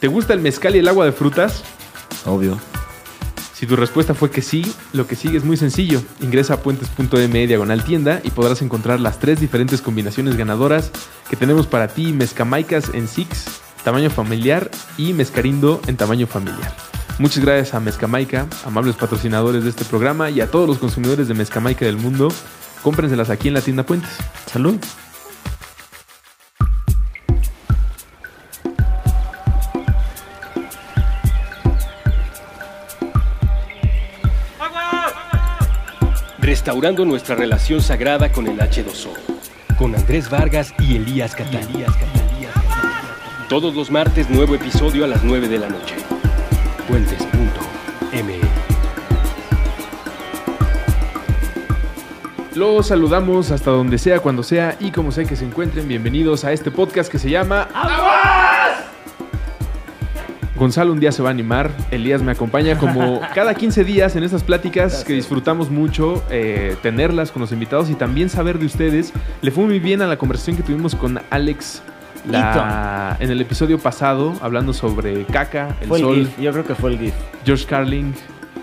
¿Te gusta el mezcal y el agua de frutas? Obvio. Si tu respuesta fue que sí, lo que sigue es muy sencillo. Ingresa a puentes.me diagonal tienda y podrás encontrar las tres diferentes combinaciones ganadoras que tenemos para ti, mezcamaicas en Six, tamaño familiar y mezcarindo en tamaño familiar. Muchas gracias a Mezcamaica, amables patrocinadores de este programa y a todos los consumidores de Mezcamaica del mundo. Cómprenselas aquí en la tienda Puentes. Salud. Restaurando nuestra relación sagrada con el H2O. Con Andrés Vargas y Elías Catán. Todos los martes, nuevo episodio a las 9 de la noche. Puentes.me Los saludamos hasta donde sea, cuando sea y como sea que se encuentren. Bienvenidos a este podcast que se llama ¡Aguas! Gonzalo un día se va a animar, Elías me acompaña como cada 15 días en estas pláticas que disfrutamos mucho eh, tenerlas con los invitados y también saber de ustedes. Le fue muy bien a la conversación que tuvimos con Alex la- en el episodio pasado hablando sobre caca, el Fue el sol. GIF. Yo creo que fue el GIF. George Carling,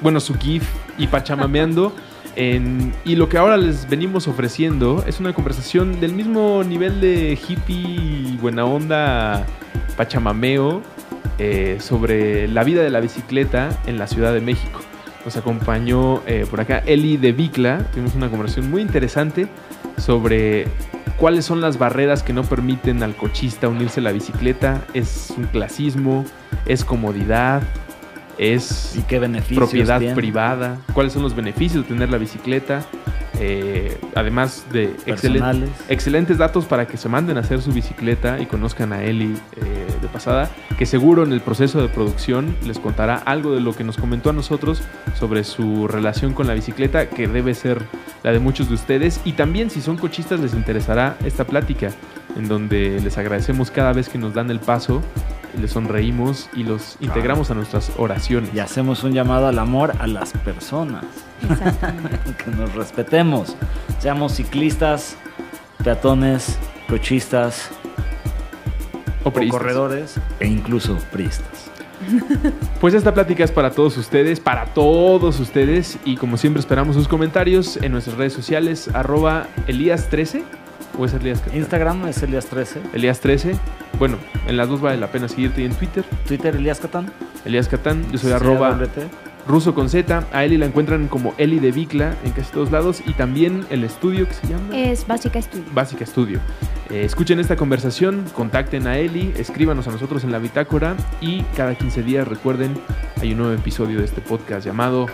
bueno, su GIF y Pachamameando. en- y lo que ahora les venimos ofreciendo es una conversación del mismo nivel de hippie, buena onda, pachamameo eh, sobre la vida de la bicicleta en la Ciudad de México. Nos acompañó eh, por acá Eli de Bicla. Tuvimos una conversación muy interesante sobre cuáles son las barreras que no permiten al cochista unirse a la bicicleta. Es un clasismo, es comodidad, es ¿Y qué beneficios propiedad tiene? privada, cuáles son los beneficios de tener la bicicleta, eh, además de excelentes datos para que se manden a hacer su bicicleta y conozcan a Eli eh, pasada, que seguro en el proceso de producción les contará algo de lo que nos comentó a nosotros sobre su relación con la bicicleta, que debe ser la de muchos de ustedes, y también si son cochistas les interesará esta plática, en donde les agradecemos cada vez que nos dan el paso, les sonreímos y los integramos a nuestras oraciones. Y hacemos un llamado al amor a las personas. Exactamente. que nos respetemos. Seamos ciclistas, peatones, cochistas, O o priistas. corredores e incluso priistas. Pues esta plática es para todos ustedes, para todos ustedes. Y como siempre esperamos sus comentarios en nuestras redes sociales, arroba Elías13 o es Elías? Instagram es Elias13, Elías13. Bueno, en las dos vale la pena seguirte y en Twitter. Twitter Catán. Elías Catán, yo soy arroba. Ruso con Z. A Eli la encuentran como Eli de Bicla en casi todos lados. Y también el estudio que se llama Es Básica Estudio. Básica Estudio. Eh, escuchen esta conversación, contacten a Eli, escríbanos a nosotros en la bitácora y cada 15 días recuerden, hay un nuevo episodio de este podcast llamado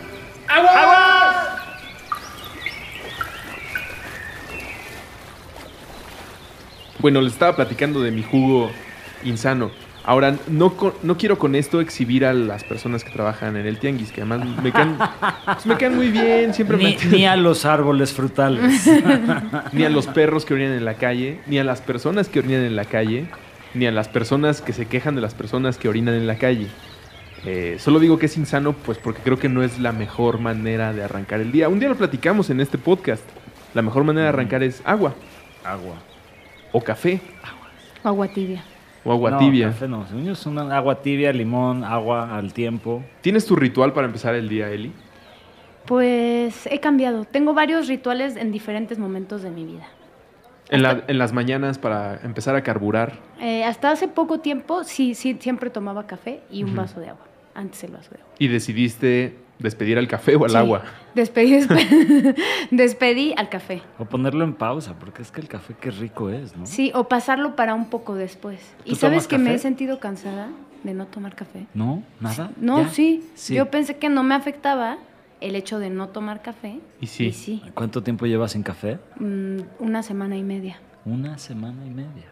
Bueno, les estaba platicando de mi jugo insano. Ahora, no, no quiero con esto exhibir a las personas que trabajan en el tianguis, que además me caen, pues me caen muy bien, siempre me Ni, ni a los árboles frutales. ni a los perros que orinan en la calle, ni a las personas que orinan en la calle, ni a las personas que se quejan de las personas que orinan en la calle. Eh, solo digo que es insano, pues porque creo que no es la mejor manera de arrancar el día. Un día lo platicamos en este podcast. La mejor manera de arrancar es agua, Agua. o café, Agua tibia. O agua no, tibia. café no. Según yo es una agua tibia, limón, agua al tiempo. ¿Tienes tu ritual para empezar el día, Eli? Pues he cambiado. Tengo varios rituales en diferentes momentos de mi vida. En, la- en las mañanas para empezar a carburar. Eh, hasta hace poco tiempo sí, sí, siempre tomaba café y un vaso de agua. Antes el vaso de agua. Y decidiste despedir al café o al Sí. agua. Despedí, despe- despedí al café. O ponerlo en pausa, porque es que el café qué rico es, ¿no? Sí, o pasarlo para un poco después. ¿Y ¿Tú sabes tomas que me he sentido cansada de no tomar café? ¿No? ¿Nada? No. Sí. Yo pensé que no me afectaba el hecho de no tomar café. Y sí. Y sí. ¿Cuánto tiempo llevas sin café? Mm, una semana y media. Una semana y media.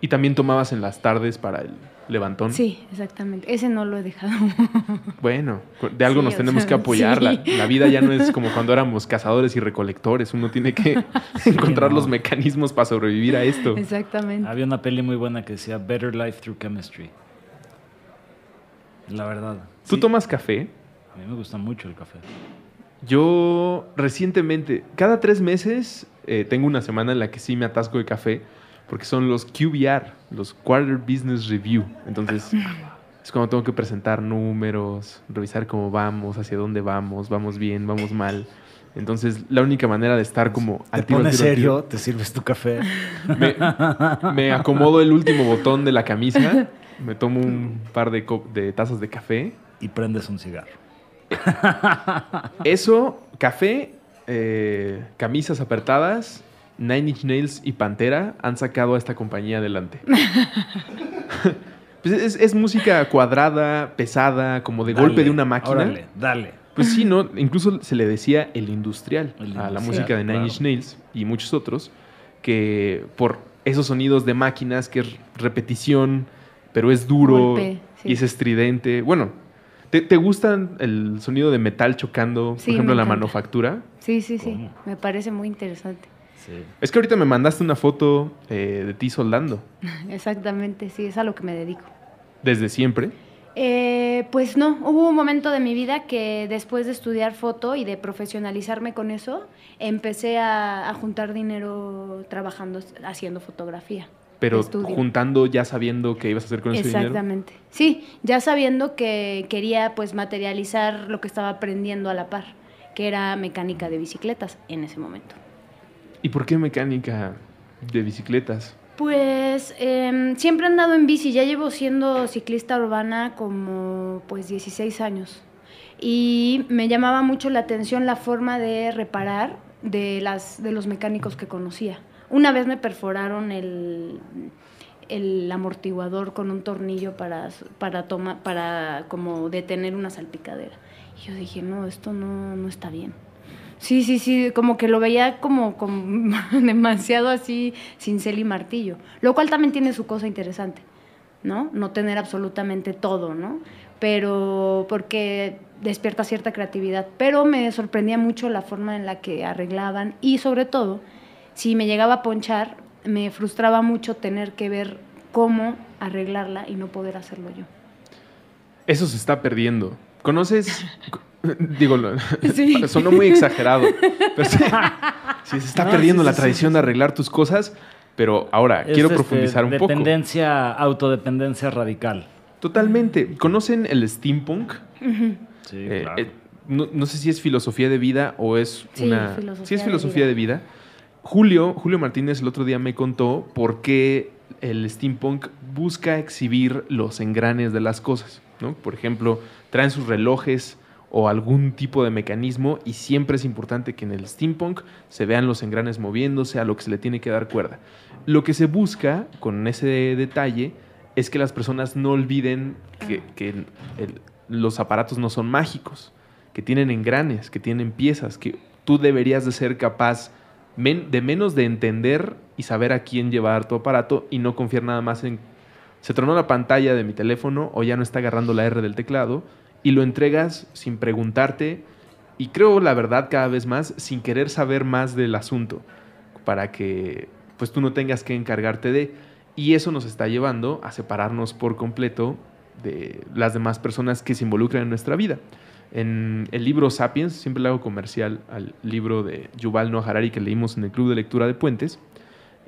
Y también tomabas en las tardes para el levantón. Sí, exactamente. Ese no lo he dejado. Bueno, de algo Sí, nos tenemos sea, que apoyar. La, sí. la vida ya no es como cuando éramos cazadores y recolectores. Uno tiene que encontrar no. los mecanismos para sobrevivir a esto. Exactamente. Había una peli muy buena que decía Better Life Through Chemistry. La verdad. ¿Tú Sí, tomas café? A mí me gusta mucho el café. Yo recientemente, cada tres meses, eh, tengo una semana en la que sí me atasco de café, porque son los QBR, los Quarter Business Review. Entonces, Es cuando tengo que presentar números, revisar cómo vamos, hacia dónde vamos, vamos bien, vamos mal. Entonces, la única manera de estar como Te al al pones al tiro, serio, te sirves tu café. me, me acomodo el último botón de la camisa, me tomo un par de, de tazas de café. y prendes un cigarro. Eso, café, eh, camisas apretadas, Nine Inch Nails y Pantera han sacado a esta compañía adelante. Pues es, es música cuadrada, pesada, como de golpe Dale, de una máquina. Órale, dale. Pues sí, ¿no? Incluso se le decía el industrial, El a la música de Nine claro. Inch Nails y muchos otros, que por esos sonidos de máquinas, que es repetición, pero es duro Golpe, sí. y es estridente. Bueno, ¿te, te gustan el sonido de metal chocando, Sí, por ejemplo, me la manufactura? Sí, sí, sí. ¿Cómo? Me parece muy interesante. Sí. Es que ahorita me mandaste una foto eh, de ti soldando, Exactamente, sí, es a lo que me dedico. desde siempre. Eh, pues no, hubo un momento de mi vida que después de estudiar foto y de profesionalizarme con eso, empecé a, a juntar dinero trabajando, haciendo fotografía. Pero Estudio. juntando, ya sabiendo qué ibas a hacer con ese dinero. Exactamente. Sí, ya sabiendo que quería pues materializar lo que estaba aprendiendo a la par, que era mecánica de bicicletas en ese momento. ¿Y por qué mecánica de bicicletas? Pues em, siempre he andado en bici, ya llevo siendo ciclista urbana como pues 16 años y me llamaba mucho la atención la forma de reparar de, las, de los mecánicos que conocía. Una vez me perforaron el, el amortiguador con un tornillo para, para, toma, para como detener una salpicadera. Y yo dije, no, esto no, no está bien. Sí, sí, sí, como que lo veía como, como demasiado así, cincel y martillo. Lo cual también tiene su cosa interesante, ¿no? No tener absolutamente todo, ¿no? Pero porque despierta cierta creatividad. Pero me sorprendía mucho la forma en la que arreglaban y sobre todo, si me llegaba a ponchar, me frustraba mucho tener que ver cómo arreglarla y no poder hacerlo yo. Eso se está perdiendo. ¿Conoces? Digo, Sí. sonó muy exagerado. Pero sí, sí, se está No, perdiendo sí, la tradición sí, de arreglar tus cosas. Pero ahora, Es, quiero este, profundizar un poco. Dependencia, autodependencia radical. Totalmente. ¿Conocen el steampunk? Sí, Eh, claro. eh, no, no sé si es filosofía de vida o es Sí, una... filosofía sí es de filosofía vida. de vida. Julio, Julio Martínez el otro día me contó por qué el steampunk busca exhibir los engranes de las cosas. ¿no? Por ejemplo, traen sus relojes o algún tipo de mecanismo y siempre es importante que en el steampunk se vean los engranes moviéndose a lo que se le tiene que dar cuerda. Lo que se busca con ese detalle es que las personas no olviden que, los aparatos no son mágicos, que tienen engranes, que tienen piezas, que tú deberías de ser capaz de menos de entender y saber a quién llevar tu aparato y no confiar nada más en se tronó la pantalla de mi teléfono o ya no está agarrando la R del teclado y lo entregas sin preguntarte y creo la verdad cada vez más sin querer saber más del asunto para que pues tú no tengas que encargarte de y eso nos está llevando a separarnos por completo de las demás personas que se involucran en nuestra vida. En el libro Sapiens, siempre le hago comercial al libro de Yuval Noah Harari que leímos en el Club de Lectura de Puentes,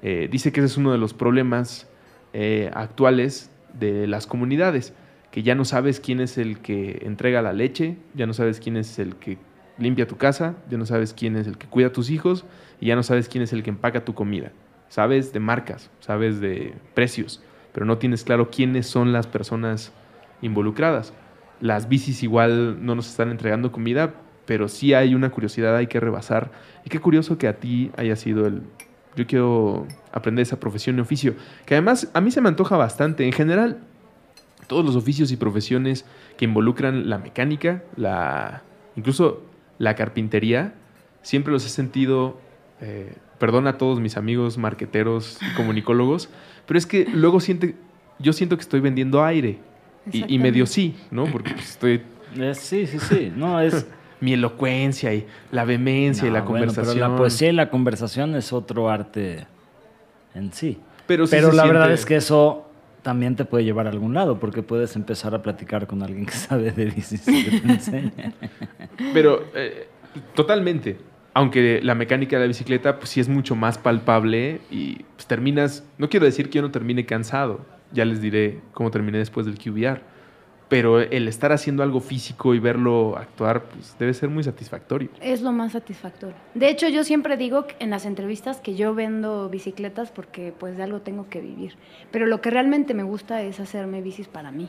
eh, dice que ese es uno de los problemas eh, actuales de las comunidades, que ya no sabes quién es el que entrega la leche, ya no sabes quién es el que limpia tu casa, ya no sabes quién es el que cuida a tus hijos y ya no sabes quién es el que empaca tu comida. Sabes de marcas, sabes de precios, pero no tienes claro quiénes son las personas involucradas. Las bicis igual no nos están entregando comida, pero sí hay una curiosidad, hay que rebasar. Y qué curioso que a ti haya sido el... Yo quiero aprender esa profesión y oficio, que además a mí se me antoja bastante. En general, todos los oficios y profesiones que involucran la mecánica, la, incluso la carpintería, siempre los he sentido, eh, perdón a todos mis amigos marqueteros y comunicólogos, pero es que luego siente, yo siento que estoy vendiendo aire. Y, y medio sí, ¿no? Porque pues, estoy Es- sí, sí, sí. No, es. mi elocuencia y la vehemencia y la bueno, conversación. pero la poesía y la conversación es otro arte en sí. Pero, sí Pero la verdad es que eso también te puede llevar a algún lado, porque puedes empezar a platicar con alguien que sabe de bicis y te enseñe. Pero eh, totalmente. Aunque la mecánica de la bicicleta, pues sí es mucho más palpable y pues, terminas. No quiero decir que yo no termine cansado. Ya les diré cómo terminé después del QBR. Pero el estar haciendo algo físico y verlo actuar, pues debe ser muy satisfactorio. Es lo más satisfactorio. De hecho, yo siempre digo en las entrevistas que yo vendo bicicletas porque pues de algo tengo que vivir. Pero lo que realmente me gusta es hacerme bicis para mí.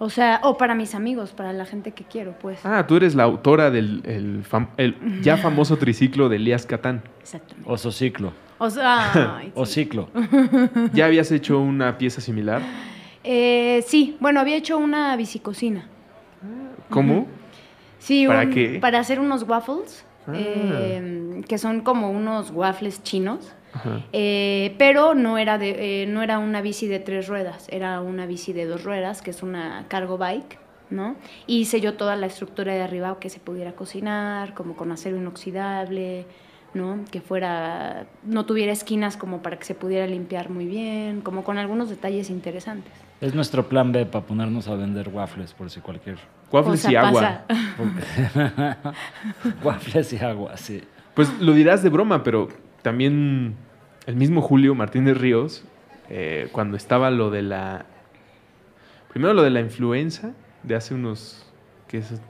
O sea, o para mis amigos, para la gente que quiero, pues. Ah, tú eres la autora del el fam- el ya famoso triciclo de Elías Catán. Exactamente. Oso ciclo. O sea, ay, O ciclo. ¿Ya habías hecho una pieza similar? Eh, sí, bueno, había hecho una bicicocina. ¿Cómo? Sí, ¿Para un- qué? para hacer unos waffles, Ah. eh, que son como unos waffles chinos. Eh, pero no era, de, eh, no era una bici de tres ruedas, era una bici de dos ruedas, que es una cargo bike, ¿no? Y hice yo toda la estructura de arriba que se pudiera cocinar, como con acero inoxidable, ¿no? Que fuera, no tuviera esquinas como para que se pudiera limpiar muy bien, como con algunos detalles interesantes. Es nuestro plan B para ponernos a vender waffles por si cualquier. Waffles y agua. waffles y agua, sí. Pues lo dirás de broma, pero también el mismo Julio Martínez Ríos, eh, cuando estaba lo de la... Primero lo de la influenza de hace unos, ¿qué es?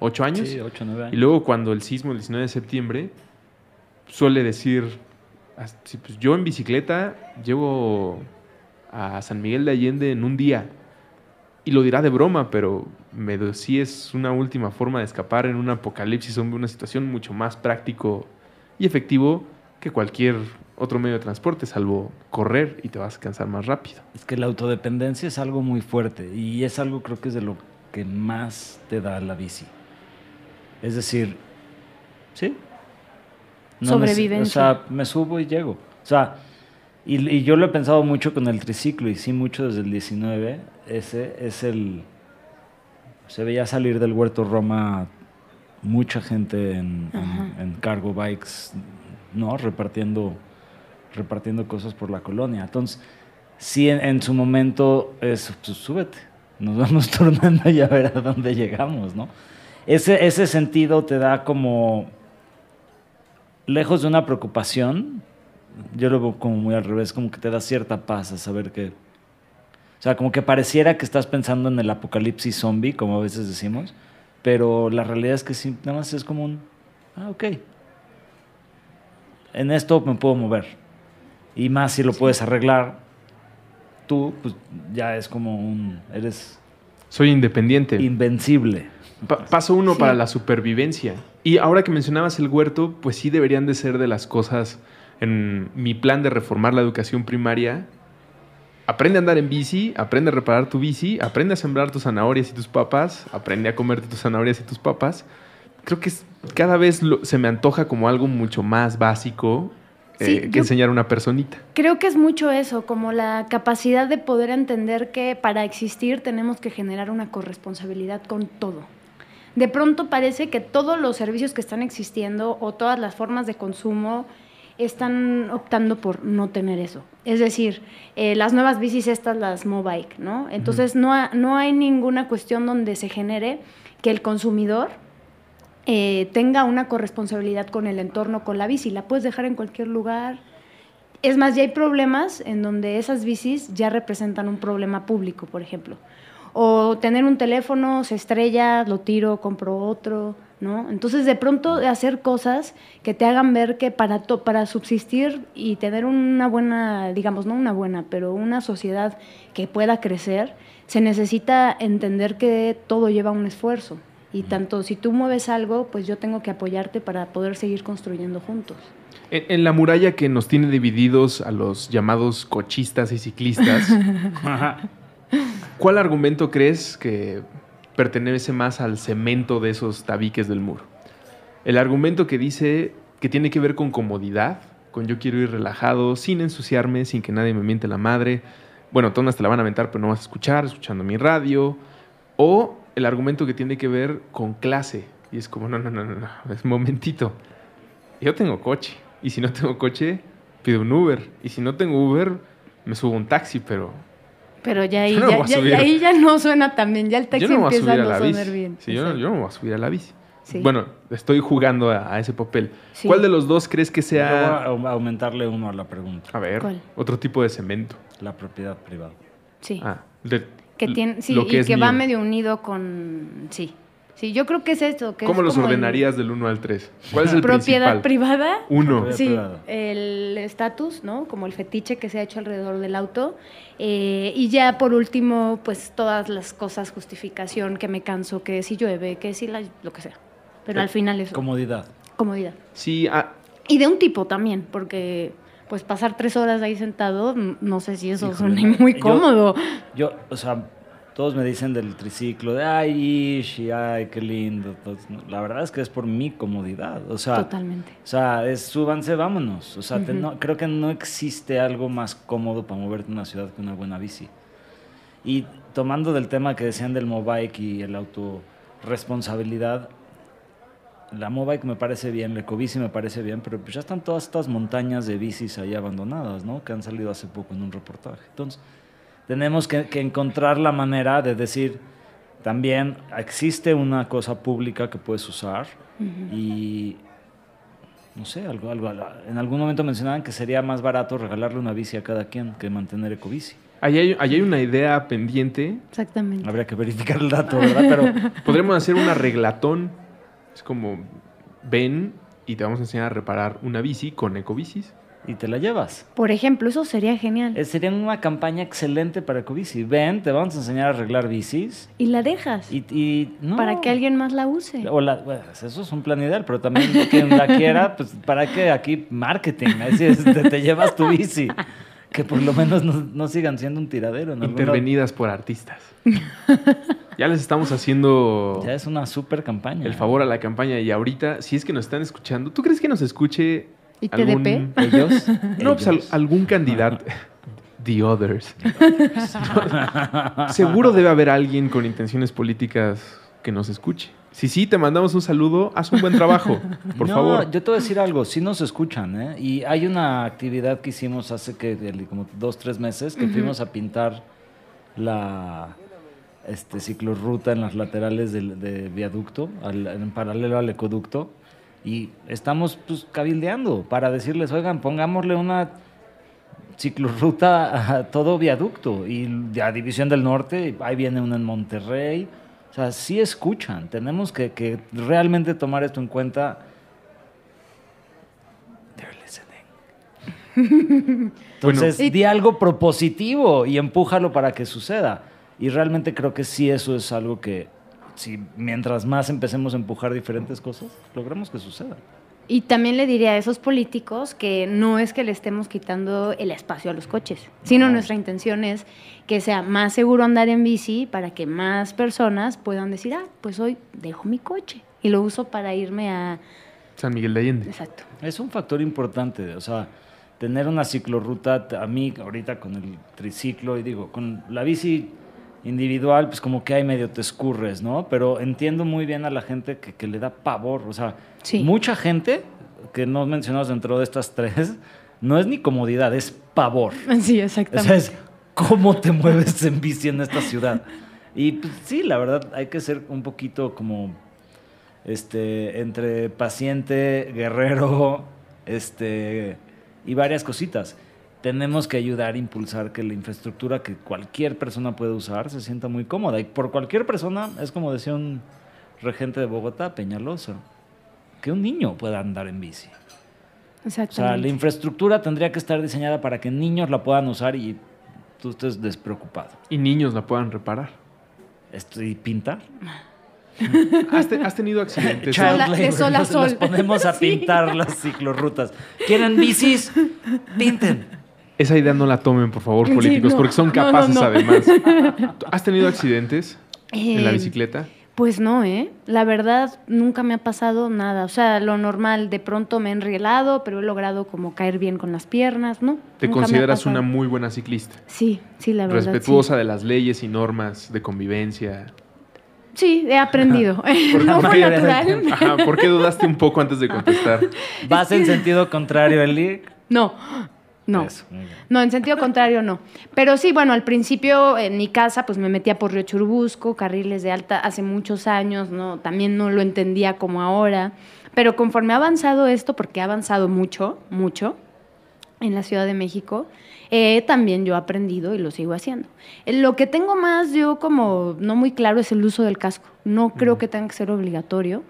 ¿Ocho años? Sí, 8 9 años. Y luego cuando el sismo el 19 de septiembre, suele decir, pues yo en bicicleta llevo a San Miguel de Allende en un día. Y lo dirá de broma, pero me sí es una última forma de escapar en un apocalipsis, hombre, una situación mucho más práctico y efectivo que cualquier otro medio de transporte, salvo correr y te vas a cansar más rápido. Es que la autodependencia es algo muy fuerte y es algo creo que es de lo que más te da la bici. Es decir, ¿sí? neces- Sobrevivencia. O sea, me subo y llego. O sea, y, y yo lo he pensado mucho con el triciclo y sí mucho desde el 19. Ese es el... Se veía salir del Huerto Roma mucha gente en, en- en cargo bikes, ¿no? Repartiendo, repartiendo cosas por la colonia. Entonces, sí, en, en su momento es, pues, súbete, nos vamos turnando y a ver a dónde llegamos, ¿no? Ese, ese sentido te da como, lejos de una preocupación, yo lo veo como muy al revés, como que te da cierta paz a saber que, o sea, como que pareciera que estás pensando en el apocalipsis zombie, como a veces decimos, pero la realidad es que sí, nada más es como un, ah, ok, en esto me puedo mover. Y más si lo puedes arreglar, tú, pues ya es como un, eres Soy independiente. invencible. Pa- paso uno Sí. para la supervivencia. Y ahora que mencionabas el huerto, pues sí deberían de ser de las cosas en mi plan de reformar la educación primaria. Aprende a andar en bici, aprende a reparar tu bici, aprende a sembrar tus zanahorias y tus papas, aprende a comerte tus zanahorias y tus papas. Creo que es- cada vez lo- se me antoja como algo mucho más básico eh, que enseñar a una personita. Creo que es mucho eso, como la capacidad de poder entender que para existir tenemos que generar una corresponsabilidad con todo. De pronto parece que todos los servicios que están existiendo o todas las formas de consumo están optando por no tener eso. Es decir, eh, las nuevas bicis estas, las Mobike, ¿no? Entonces no, ha- no hay ninguna cuestión donde se genere que el consumidor eh, tenga una corresponsabilidad con el entorno, con la bici. La puedes dejar en cualquier lugar. Es más, ya hay problemas en donde esas bicis ya representan un problema público, por ejemplo. O tener un teléfono, se estrella, lo tiro, compro otro, ¿no? Entonces, de pronto, de hacer cosas que te hagan ver que para, to- para subsistir y tener una buena, digamos, no una buena, pero una sociedad que pueda crecer, se necesita entender que todo lleva un esfuerzo. Y tanto si tú mueves algo, pues yo tengo que apoyarte para poder seguir construyendo juntos. En, en la muralla que nos tiene divididos a los llamados cochistas y ciclistas, ¿Cuál argumento crees que pertenece más al cemento de esos tabiques del muro? El argumento que dice que tiene que ver con comodidad, con yo quiero ir relajado, sin ensuciarme, sin que nadie me miente la madre. Bueno, todas te la van a mentar, pero no vas a escuchar, escuchando mi radio. O el argumento que tiene que ver con clase. Y es como, no, no, no, no, no, es momentito. Yo tengo coche. Y si no tengo coche, pido un Uber. Y si no tengo Uber, me subo un taxi, pero Pero ya ahí, no ya, ahí ya no suena tan bien, ya el taxi no empieza subir a a no sonar bien. Sí, yo, no, yo no me voy a subir a la bici. Sí. Bueno, estoy jugando a, a ese papel. Sí. ¿Cuál de los dos crees que Yo sea, voy a aumentarle uno a la pregunta. a ver, ¿Cuál? otro tipo de cemento? La propiedad privada. Sí. Ah, de- Que tiene, sí, lo que y es que va medio unido con. Sí. Sí, yo creo que es esto. Que ¿Cómo es los como el- ordenarías del 1 al 3? ¿Cuál es el Propiedad principal? privada. Uno. Propiedad Sí, privada. el estatus, ¿no? Como el fetiche que se ha hecho alrededor del auto. Eh, y ya por último, pues todas las cosas, justificación, que me canso, que si llueve, que si la, lo que sea. Pero al final eso, Comodidad. comodidad. Sí, ah, Y de un tipo también, porque pues pasar tres horas ahí sentado, no sé si eso Híjole, suena muy yo- cómodo. Yo, o sea, todos me dicen del triciclo, de ay, ish, y ay, qué lindo. La verdad es que es por mi comodidad. O sea, Totalmente. O sea, es súbanse, vámonos. O sea, te- Ujú. no- creo que no existe algo más cómodo para moverte en una ciudad que una buena bici. Y tomando del tema que decían del Mobike y el autorresponsabilidad, la Mobike me parece bien, la Ecobici me parece bien, pero pues ya están todas estas montañas de bicis ahí abandonadas, ¿no? Que han salido hace poco en un reportaje. Entonces, tenemos que, que encontrar la manera de decir, también existe una cosa pública que puedes usar y no sé, algo, algo, en algún momento mencionaban que sería más barato regalarle una bici a cada quien que mantener ecobici. ahí hay, ahí hay una idea pendiente. Exactamente. Habría que verificar el dato, ¿verdad? Pero Podremos hacer una reglatón. Es como, ven y te vamos a enseñar a reparar una bici con ecobicis. Y te la llevas. Por ejemplo, eso sería genial. Eh, Sería una campaña excelente para ecobici. Ven, te vamos a enseñar a arreglar bicis Y la dejas y, y no. para que alguien más la use. O la- bueno, eso es un plan ideal, pero también quien la quiera, pues para que aquí marketing, es este, te llevas tu bici, que por lo menos no, no sigan siendo un tiradero. En. Intervenidas por artistas. ya les estamos haciendo Ya es una super campaña. el favor a la campaña y ahorita, si es que nos están escuchando, ¿tú crees que nos escuche ¿Y algún... TDP? Ellos. No, pues ellos. algún candidato. The others. Seguro debe haber alguien con intenciones políticas que nos escuche. Si sí, te mandamos un saludo, haz un buen trabajo, por no, favor. yo te voy a decir algo, sí nos escuchan, ¿eh? Y hay una actividad que hicimos hace que como dos, tres meses, que fuimos a pintar la este, ciclorruta en las laterales del de viaducto, al- en paralelo al ecoducto, y estamos pues cabildeando para decirles, oigan, pongámosle una ciclorruta a todo viaducto y a División del Norte, ahí viene una en Monterrey. O sea, sí escuchan. Tenemos que, que realmente tomar esto en cuenta. They're listening. Entonces, Bueno. di algo propositivo y empújalo para que suceda. Y realmente creo que sí eso es algo que, si mientras más empecemos a empujar diferentes cosas, logramos que suceda. Y también le diría a esos políticos que no es que le estemos quitando el espacio a los coches, sino No. nuestra intención es que sea más seguro andar en bici para que más personas puedan decir, ah, pues hoy dejo mi coche y lo uso para irme a... San Miguel de Allende. Exacto. Es un factor importante, o sea, tener una ciclorruta, a mí ahorita con el triciclo, y digo, con la bici individual, pues como que hay medio te escurres, ¿no? Pero entiendo muy bien a la gente que, que le da pavor, o sea, Sí. mucha gente que no mencionamos dentro de estas tres, no es ni comodidad, es pavor. Sí, O exactamente. sea, es cómo te mueves en bici en esta ciudad. Y pues, sí, la verdad, hay que ser un poquito como este entre paciente, guerrero, este y varias cositas. Tenemos que ayudar a impulsar que la infraestructura que cualquier persona puede usar se sienta muy cómoda. Y por cualquier persona, es como decía un regente de Bogotá, Peñalosa, que un niño pueda andar en bici. O sea, la infraestructura tendría que estar diseñada para que niños la puedan usar y tú estés despreocupado. Y niños la puedan reparar. ¿Y pintar? ¿Has, te- has tenido accidentes? Child- de labor, sol a nos- sol. Nos ponemos a Sí. pintar las ciclorrutas. ¿Quieren bicis? Pinten. Esa idea no la tomen, por favor, Sí, políticos, no. porque son No, no, capaces no. además. ¿Tú ¿Has tenido accidentes en la Eh, bicicleta? Pues no, ¿eh? La verdad, nunca me ha pasado nada. O sea, lo normal, de pronto me he enrielado, pero he logrado como caer bien con las piernas, ¿no? ¿Te Nunca consideras una muy buena ciclista? Sí, sí, la verdad. Respetuosa de las leyes y normas de convivencia. Sí, he aprendido. No fue natural. Ajá, ¿por qué dudaste un poco antes de contestar? ¿Vas en sentido contrario, Eli? No, no. Eso. No, en sentido contrario no. Pero sí, bueno, al principio en mi casa pues me metía por Río Churubusco, carriles de alta hace muchos años, ¿no? También no lo entendía como ahora. Pero conforme ha avanzado esto, porque ha avanzado mucho, mucho, en la Ciudad de México, eh, también yo he aprendido y lo sigo haciendo. Eh, Lo que tengo más yo como no muy claro es el uso del casco. No creo que tenga que ser obligatorio.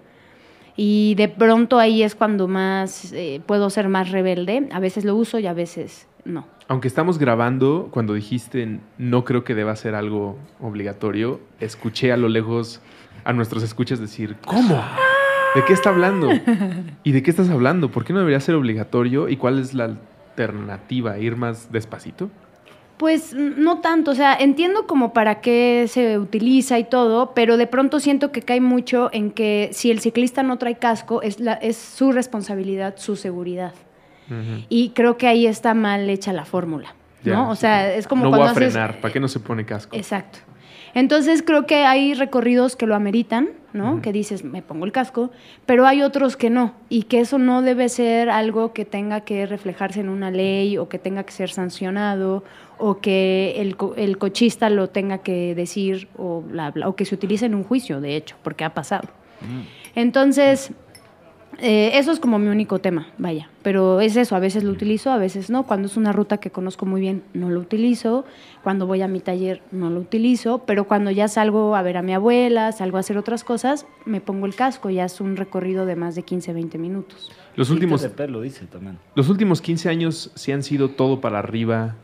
Y de pronto ahí es cuando más eh, puedo ser más rebelde. A veces lo uso y a veces no. Aunque estamos grabando, cuando dijiste no creo que deba ser algo obligatorio, escuché a lo lejos a nuestros escuchas decir, ¿cómo? ¿De qué está hablando? ¿Y de qué estás hablando? ¿Por qué no debería ser obligatorio? ¿Y cuál es la alternativa? ¿Ir más despacito? Pues no tanto, o sea, entiendo como para qué se utiliza y todo, pero de pronto siento que cae mucho en que si el ciclista no trae casco, es, la, es su responsabilidad, su seguridad. Y creo que ahí está mal hecha la fórmula, Ya, ¿no? O sí. sea, es como no cuando voy a haces- frenar. ¿Para qué no se pone casco? Exacto. Entonces creo que hay recorridos que lo ameritan, ¿no? Que dices, me pongo el casco, pero hay otros que no, y que eso no debe ser algo que tenga que reflejarse en una ley o que tenga que ser sancionado o que el, co- el cochista lo tenga que decir o, bla, bla, o que se utilice en un juicio, de hecho, porque ha pasado. Entonces, eh, eso es como mi único tema, vaya. Pero es eso, a veces lo utilizo, a veces no. Cuando es una ruta que conozco muy bien, no lo utilizo. Cuando voy a mi taller, no lo utilizo. Pero cuando ya salgo a ver a mi abuela, salgo a hacer otras cosas, me pongo el casco. Ya es un recorrido de más de 15, 20 minutos. Los últimos, de pelo dice también. los últimos 15 años sí han sido todo para arriba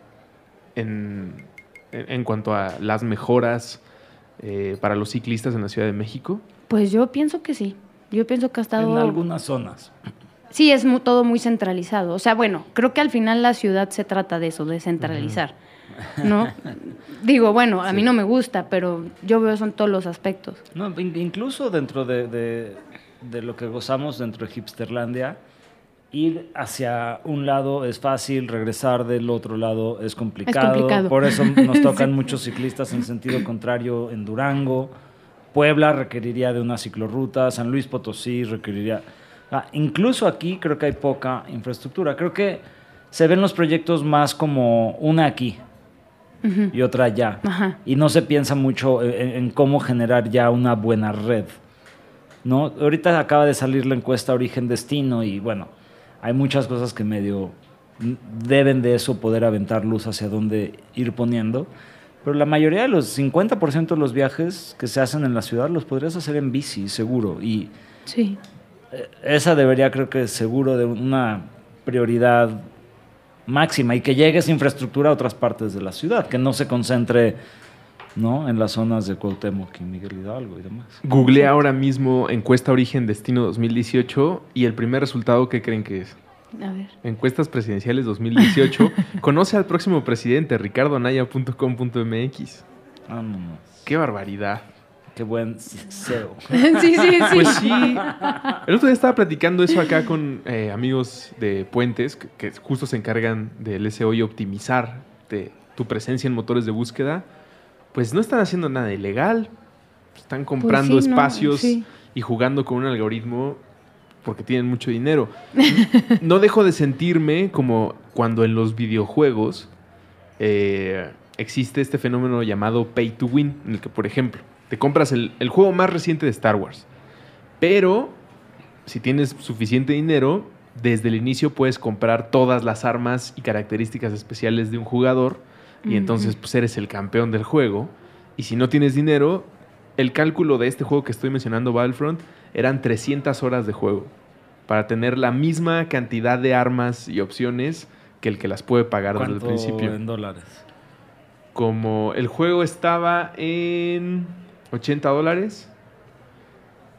en, en- en cuanto a las mejoras eh, para los ciclistas en la Ciudad de México. Pues yo pienso que sí. Yo pienso que ha estado... En algunas zonas. Sí, es mu- todo muy centralizado. O sea, bueno, creo que al final la ciudad se trata de eso, de centralizar. ¿No? Digo, bueno, a mí no me gusta, pero yo veo eso en todos los aspectos. No, in- incluso dentro de, de- de lo que gozamos dentro de Hipsterlandia, ir hacia un lado es fácil, regresar del otro lado es complicado. complicado. Por eso nos tocan muchos ciclistas en sentido contrario en Durango. Puebla requeriría de una ciclorruta, San Luis Potosí requeriría... Ah, incluso aquí creo que hay poca infraestructura. Creo que se ven los proyectos más como una aquí y otra allá. Ajá. Y no se piensa mucho en, en cómo generar ya una buena red. ¿no? Ahorita acaba de salir la encuesta Origen-Destino y bueno, hay muchas cosas que medio deben de eso poder aventar luz hacia dónde ir poniendo. Pero la mayoría de los 50% de los viajes que se hacen en la ciudad los podrías hacer en bici, seguro. Y Sí. eh, esa debería, creo que seguro, de una prioridad máxima y que llegue esa infraestructura a otras partes de la ciudad, que no se concentre ¿no? en las zonas de Cuauhtémoc y Miguel Hidalgo y demás. Googleé ahora mismo encuesta Origen Destino 2018 y el primer resultado, ¿qué creen que es? A ver. Encuestas presidenciales 2018. Conoce al próximo presidente, ricardoanaya.com.mx. Vámonos. ¡Qué barbaridad! Qué buen SEO. sí, sí, sí. Pues sí. El otro día estaba platicando eso acá con eh, amigos de Puentes, que, que justo se encargan del SEO y optimizar de tu presencia en motores de búsqueda. Pues no están haciendo nada ilegal. Están comprando Pues sí, no, espacios sí. y jugando con un algoritmo porque tienen mucho dinero. No dejo de sentirme como cuando en los videojuegos eh, existe este fenómeno llamado pay to win, en el que, por ejemplo, te compras el, el juego más reciente de Star Wars, pero si tienes suficiente dinero, desde el inicio puedes comprar todas las armas y características especiales de un jugador y entonces pues eres el campeón del juego. Y si no tienes dinero, el cálculo de este juego que estoy mencionando, Battlefront, eran 300 horas de juego para tener la misma cantidad de armas y opciones que el que las puede pagar desde el ¿Cuánto principio. en dólares? Como el juego estaba en 80 dólares,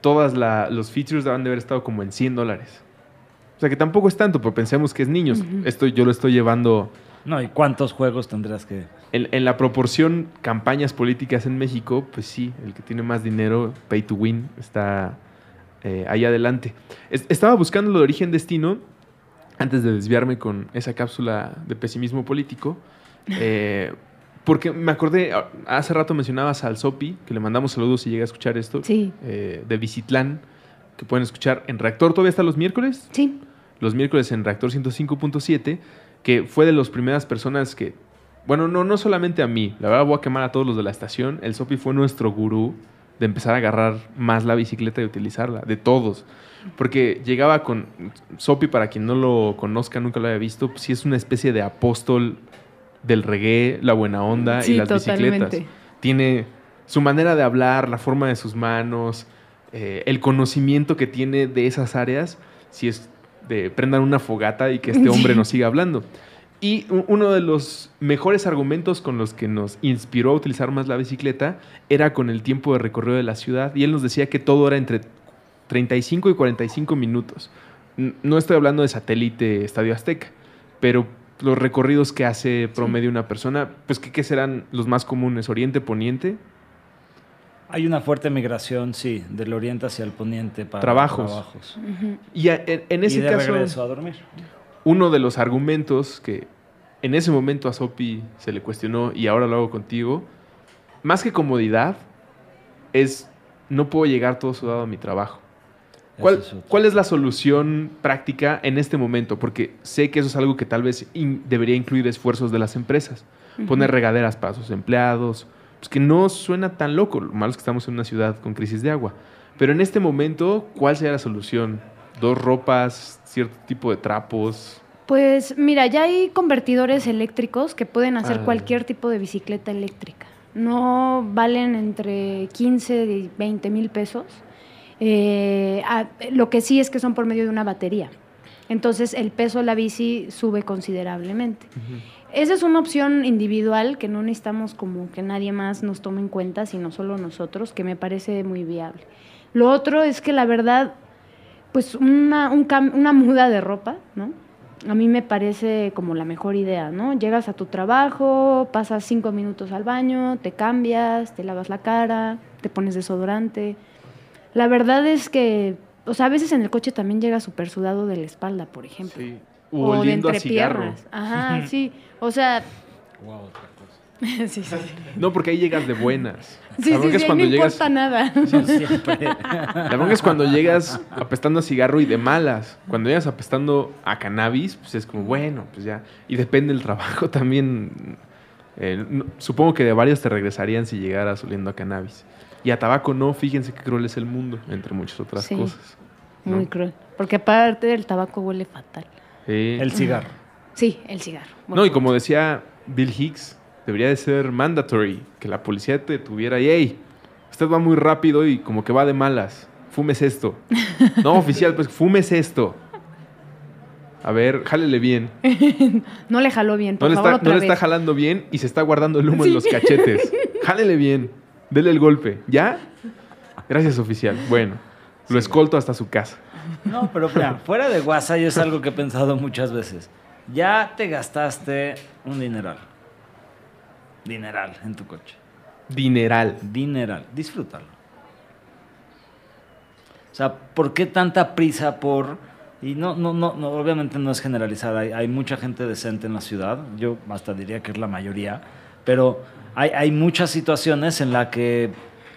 todas la- los features deben de haber estado como en 100 dólares. O sea que tampoco es tanto, pero pensemos que es niños. Esto yo lo estoy llevando No, ¿y cuántos juegos tendrás que...? en, en la proporción campañas políticas en México, pues sí, el que tiene más dinero, pay to win, está eh, ahí adelante. Es- estaba buscando lo de origen destino antes de desviarme con esa cápsula de pesimismo político, eh, porque me acordé, ah, hace rato mencionabas al Sopi, que le mandamos saludos si llega a escuchar esto, Sí. eh, de Visitlán, que pueden escuchar en Reactor, todavía está los miércoles, Sí. los miércoles en Reactor 105.7, que fue de las primeras personas que, bueno, no, no solamente a mí, la verdad voy a quemar a todos los de la estación, el Sopi fue nuestro gurú de empezar a agarrar más la bicicleta y utilizarla, de todos. Porque llegaba con Sopi, para quien no lo conozca, nunca lo haya visto, pues sí es una especie de apóstol del reggae, la buena onda Sí, y las totalmente. bicicletas. Tiene su manera de hablar, la forma de sus manos, eh, el conocimiento que tiene de esas áreas, si es de prendan una fogata y que este hombre nos siga hablando. Y uno de los mejores argumentos con los que nos inspiró a utilizar más la bicicleta era con el tiempo de recorrido de la ciudad. Y él nos decía que todo era entre 35 y 45 minutos. No estoy hablando de satélite Estadio Azteca, pero los recorridos que hace promedio una persona, pues ¿qué, qué serán los más comunes? Oriente, Poniente, Hay una fuerte migración, sí, del oriente hacia el poniente para Trabajos. trabajos. Y a- en, en ese y de caso, regreso a dormir. Uno de los argumentos que en ese momento a Sopi se le cuestionó y ahora lo hago contigo, más que comodidad, es no puedo llegar todo sudado a mi trabajo. ¿Cuál, es otro. cuál es la solución práctica en este momento? Porque sé que eso es algo que tal vez in- debería incluir esfuerzos de las empresas. Poner regaderas para sus empleados. Pues que no suena tan loco. Lo malo es que estamos en una ciudad con crisis de agua. Pero en este momento, ¿cuál sería la solución? ¿Dos ropas? ¿Cierto tipo de trapos? Pues mira, ya hay convertidores eléctricos que pueden hacer Ah. cualquier tipo de bicicleta eléctrica. No valen entre 15 y 20 mil pesos. Eh, a- lo que sí es que son por medio de una batería. Entonces el peso de la bici sube considerablemente. Esa es una opción individual que no necesitamos como que nadie más nos tome en cuenta, sino solo nosotros, que me parece muy viable. Lo otro es que la verdad, pues una, un cam- una muda de ropa, ¿no? A mí me parece como la mejor idea, ¿no? Llegas a tu trabajo, pasas cinco minutos al baño, te cambias, te lavas la cara, te pones desodorante. La verdad es que, o sea, a veces en el coche también llega súper sudado de la espalda, por ejemplo. Sí. O, O de entrepiernas. Ajá, sí. O sea, Wow, otra cosa. sí, sí. No, porque ahí llegas de buenas. Sí, la sí, sí, es ahí cuando no llegas, importa nada. Siempre. la bronca es cuando llegas apestando a cigarro y de malas. Cuando llegas apestando a cannabis, pues es como, bueno, pues ya. Y depende del trabajo también. eh, no- supongo que de varios te regresarían si llegaras oliendo a cannabis. Y a tabaco no, fíjense qué cruel es el mundo, entre muchas otras Sí. cosas. ¿no? Muy cruel. Porque aparte del tabaco huele fatal. Sí. El cigarro. Sí, el cigarro. No, y como decía Bill Hicks, debería de ser mandatory que la policía te tuviera y, hey, usted va muy rápido y como que va de malas, fumes esto. No, oficial, pues fumes esto. A ver, jálele bien. No le jaló bien, No por le, favor, está, otra no le está jalando bien y se está guardando el humo en los cachetes. Jálele bien. Dele el golpe. ¿Ya? Gracias, oficial. Bueno, lo escolto hasta su casa. No, pero mira, fuera de WhatsApp es algo que he pensado muchas veces. Ya te gastaste un dineral. Dineral en tu coche. Dineral. Dineral. Disfrútalo. O sea, ¿por qué tanta prisa por...? Y no, no, no, no, obviamente no es generalizar. Hay, hay mucha gente decente en la ciudad. Yo hasta diría que es la mayoría. Pero hay, hay muchas situaciones en las que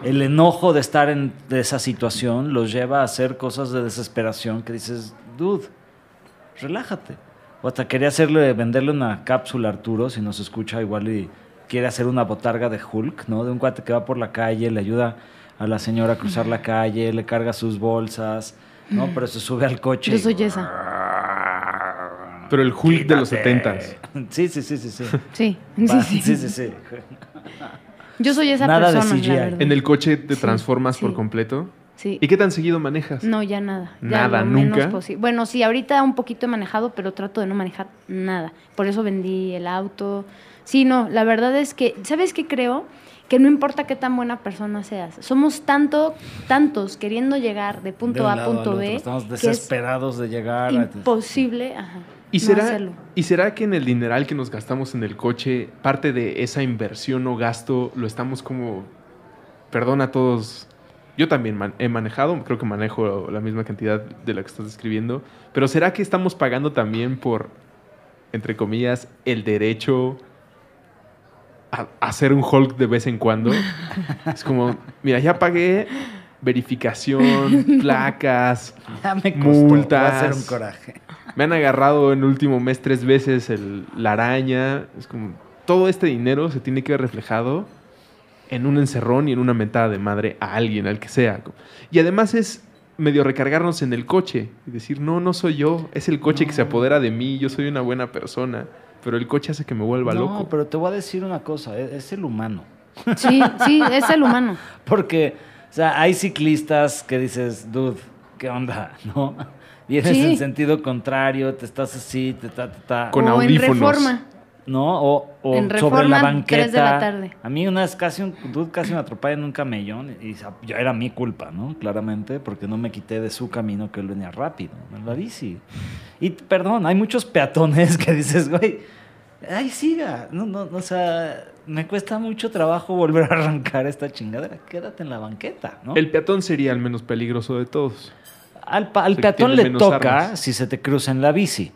el enojo de estar en de esa situación los lleva a hacer cosas de desesperación que dices, dude, relájate. O hasta quería hacerle, venderle una cápsula a Arturo, si nos escucha igual y quiere hacer una botarga de Hulk, ¿no? De un cuate que va por la calle, le ayuda a la señora a cruzar la calle, le carga sus bolsas, ¿no? Pero se sube al coche. Yo y- soy esa. Pero el Hulk de los setentas. Sí, sí, sí, sí, sí. Sí, Va, sí, sí. sí, sí, sí. Yo soy esa Nada de persona, CGI. la. ¿En el coche te Sí, transformas por completo? Sí. ¿Y qué tan seguido manejas? No, ya nada. Ya Nada, ¿nunca? Bueno, sí, ahorita un poquito he manejado, pero trato de no manejar nada. Por eso vendí el auto. Sí, no, la verdad es que, ¿sabes qué creo? Que no importa qué tan buena persona seas. Somos tanto, tantos queriendo llegar de punto De A a punto. B. Estamos que es desesperados de llegar. a- imposible ajá, ¿Y no será, hacerlo. ¿Y será que en el dineral que nos gastamos en el coche, parte de esa inversión o gasto lo estamos como, perdón a todos, yo también man- he manejado, creo que manejo la misma cantidad de la que estás describiendo, pero será que estamos pagando también por, entre comillas, el derecho a, a hacer un Hulk de vez en cuando? es como, mira, ya pagué verificación, placas, Ya me costó. Va a Multas. ser un coraje. me han agarrado en el último mes tres veces el- la araña. Es como, todo este dinero se tiene que ver reflejado en un encerrón y en una mentada de madre a alguien, al que sea. Y además es medio recargarnos en el coche y decir, no, no soy yo, es el coche que se apodera de mí, yo soy una buena persona, pero el coche hace que me vuelva no, loco. pero te voy a decir una cosa, e-, es, es el humano. Sí, sí, es el humano. Porque, o sea, hay ciclistas que dices, dude, ¿qué onda? ¿No? Vienes Sí. en sentido contrario, te estás así, te ta, ta, ta. Con o audífonos. en reforma. ¿No? O, o En sobre la banqueta. tres de la tarde. A mí una vez casi un dude casi me atropella en un camellón y ya era mi culpa, ¿no? Claramente, porque no me quité de su camino que él venía rápido, en la bici. Y perdón, hay muchos peatones que dices, güey, ay, siga. No, no, no, o sea, me cuesta mucho trabajo volver a arrancar esta chingadera. Quédate en la banqueta, ¿no? El peatón sería el menos peligroso de todos. Al, peatón le toca armas. si se te cruza en la bici.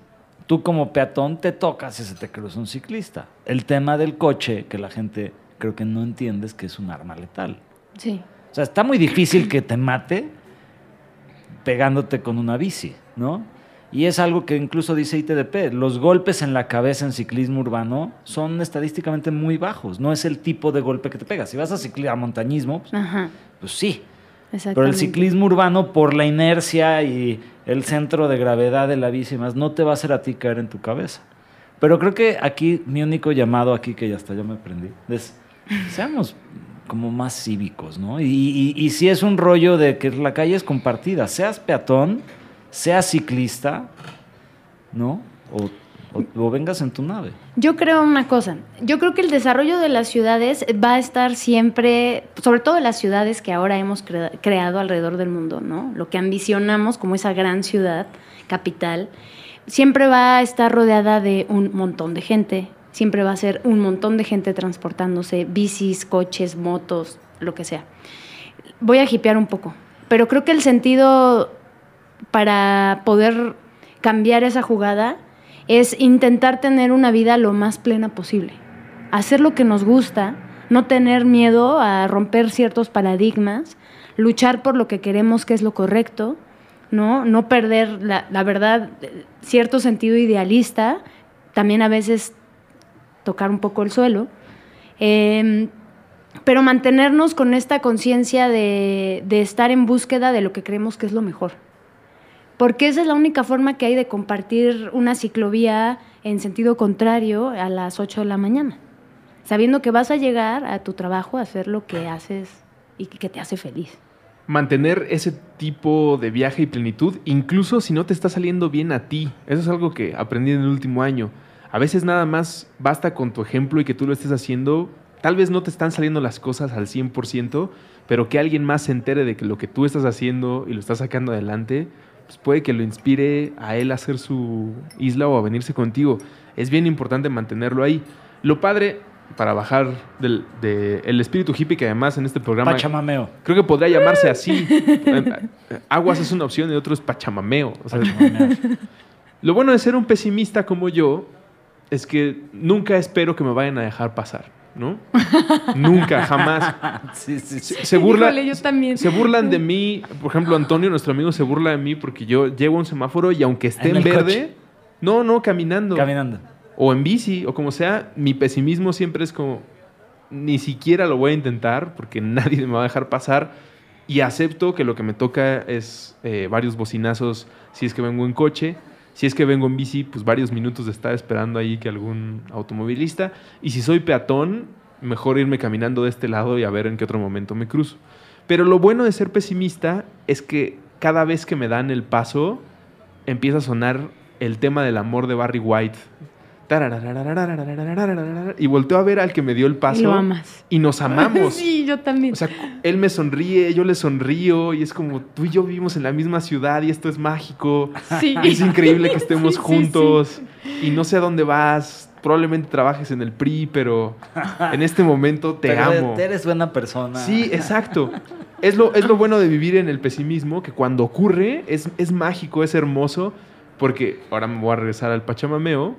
Tú como peatón te toca si se te cruza un ciclista. El tema del coche, que la gente creo que no entiende, es que es un arma letal. Sí. O sea, está muy difícil que te mate pegándote con una bici, ¿no? Y es algo que incluso dice ITDP, los golpes en la cabeza en ciclismo urbano son estadísticamente muy bajos, no es el tipo de golpe que te pega. Si vas a ciclismo, a montañismo, pues, pues sí. Pero el ciclismo urbano, por la inercia y el centro de gravedad de la bici y más, no te va a hacer a ti caer en tu cabeza. Pero creo que aquí, mi único llamado aquí, que ya hasta yo me aprendí, es seamos como más cívicos, ¿no? Y, y, y si es un rollo de que la calle es compartida, seas peatón, seas ciclista, ¿no? O, o- vengas en tu nave. Yo creo una cosa, yo creo que el desarrollo de las ciudades va a estar siempre, sobre todo las ciudades que ahora hemos crea- creado alrededor del mundo, ¿no? Lo que ambicionamos como esa gran ciudad, capital, siempre va a estar rodeada de un montón de gente, siempre va a ser un montón de gente transportándose, bicis, coches, motos, lo que sea. Voy a hipear un poco, pero creo que el sentido para poder cambiar esa jugada es intentar tener una vida lo más plena posible. Hacer lo que nos gusta, no tener miedo a romper ciertos paradigmas, luchar por lo que queremos que es lo correcto, ¿no? No perder, la, verdad, cierto sentido idealista, también a veces tocar un poco el suelo. Em, pero mantenernos con esta conciencia de, de estar en búsqueda de lo que creemos que es lo mejor. Porque esa es la única forma que hay de compartir una ciclovía en sentido contrario a las 8 de la mañana. Sabiendo que vas a llegar a tu trabajo a hacer lo que haces y que te hace feliz. mantener ese tipo de viaje y plenitud, incluso si no te está saliendo bien a ti. Eso es algo que aprendí en el último año. A veces nada más basta con tu ejemplo y que tú lo estés haciendo. Tal vez no te están saliendo las cosas al 100%, pero que alguien más se entere de que lo que tú estás haciendo y lo estás sacando adelante, pues puede que lo inspire a él a hacer su isla o a venirse contigo. Es bien importante mantenerlo ahí. Lo padre para bajar del de el espíritu hippie que además en este programa Pachamameo. Creo que podría llamarse así. Aguas es una opción y otro es pachamameo. O sea, lo bueno de ser un pesimista como yo es que nunca espero que me vayan a dejar pasar, ¿no? nunca, jamás. sí, sí, sí. Se, se burla, Híjole, yo también. se burlan de mí. Por ejemplo, Antonio, nuestro amigo, se burla de mí porque yo llego a un semáforo y aunque esté En verde, coche. no, no, caminando. Caminando. o en bici, o como sea, mi pesimismo siempre es como, ni siquiera lo voy a intentar porque nadie me va a dejar pasar y acepto que lo que me toca es eh, varios bocinazos si es que vengo en coche, si es que vengo en bici, pues varios minutos de estar esperando ahí que algún automovilista, y si soy peatón, mejor irme caminando de este lado y a ver en qué otro momento me cruzo. Pero lo bueno de ser pesimista es que cada vez que me dan el paso, empieza a sonar el tema del amor de Barry White. Y volteo a ver al que me dio el paso. Y lo amas. Y nos amamos. Sí, yo también. O sea, él me sonríe, yo le sonrío y es como tú y yo vivimos en la misma ciudad y esto es mágico. sí. Es increíble que estemos Sí, sí, juntos y no sé a dónde vas. Probablemente trabajes en el PRI, pero en este momento te Pero amo. Eres buena persona. Sí, exacto. Es lo, es lo bueno de vivir en el pesimismo, que cuando ocurre es, es mágico, es hermoso, porque ahora me voy a regresar al Pachamameo.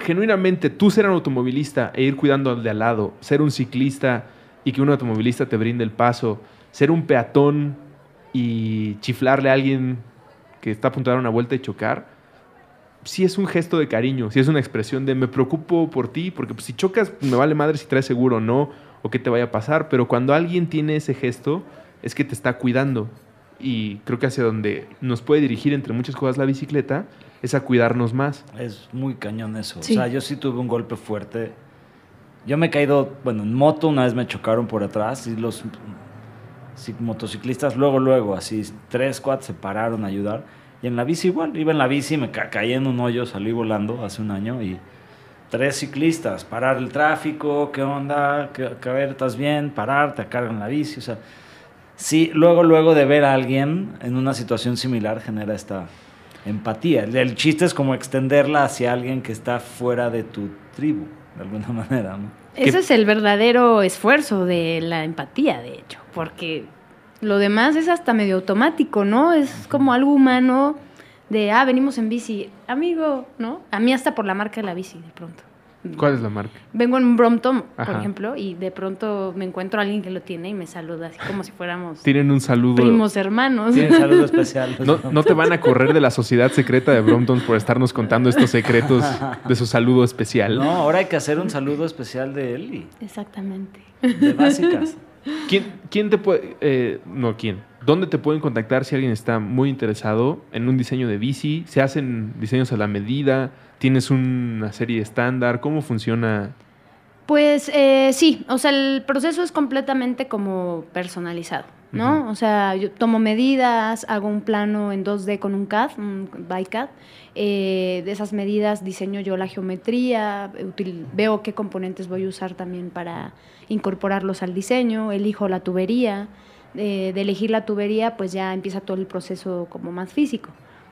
Genuinamente, tú ser un automovilista e ir cuidando al de al lado, ser un ciclista y que un automovilista te brinde el paso, ser un peatón y chiflarle a alguien que está a punto dar una vuelta y chocar, sí es un gesto de cariño, sí es una expresión de me preocupo por ti, porque pues, si chocas me vale madre si traes seguro o no, o qué te vaya a pasar, pero cuando alguien tiene ese gesto es que te está cuidando. Y creo que hacia donde nos puede dirigir entre muchas cosas la bicicleta es a cuidarnos más. Es muy cañón eso. Sí. O sea, yo sí tuve un golpe fuerte. Yo me he caído, bueno, en moto una vez me chocaron por atrás y los sí, motociclistas luego, luego, así, tres, cuatro se pararon a ayudar. Y en la bici igual, iba en la bici, me ca- caí en un hoyo, salí volando hace un año y tres ciclistas, parar el tráfico, ¿qué onda? ¿Qué, qué, a ver, estás bien? Parar, te cargan la bici, o sea... Sí, luego, luego de ver a alguien en una situación similar genera esta empatía. El, chiste es como extenderla hacia alguien que está fuera de tu tribu, de alguna manera, ¿no? Ese es el verdadero esfuerzo de la empatía, de hecho, porque lo demás es hasta medio automático, ¿no? Es como algo humano de, ah, venimos en bici, amigo, ¿no? A mí hasta por la marca de la bici, de pronto. ¿Cuál es la marca? Vengo en un Brompton, por ejemplo, y de pronto me encuentro a alguien que lo tiene y me saluda así como si fuéramos Tienen un saludo. primos hermanos. Tienen saludo especial. No, no te van a correr de la sociedad secreta de Bromptons por estarnos contando estos secretos de su saludo especial. No, ahora hay que hacer un saludo especial de Eli, Exactamente. de básicas. ¿Quién, quién te puede.? eh, no, ¿quién? ¿Dónde te pueden contactar si alguien está muy interesado en un diseño de bici? ¿Se hacen diseños a la medida? ¿Tienes una serie estándar? ¿Cómo funciona? Pues eh, sí, o sea, el proceso es completamente como personalizado, ¿no? O sea, yo tomo medidas, hago un plano en 2D con un CAD, un ByCAD. eh, de esas medidas diseño yo la geometría, util- veo qué componentes voy a usar también para incorporarlos al diseño, elijo la tubería. eh, de elegir la tubería, pues ya empieza todo el proceso como más físico.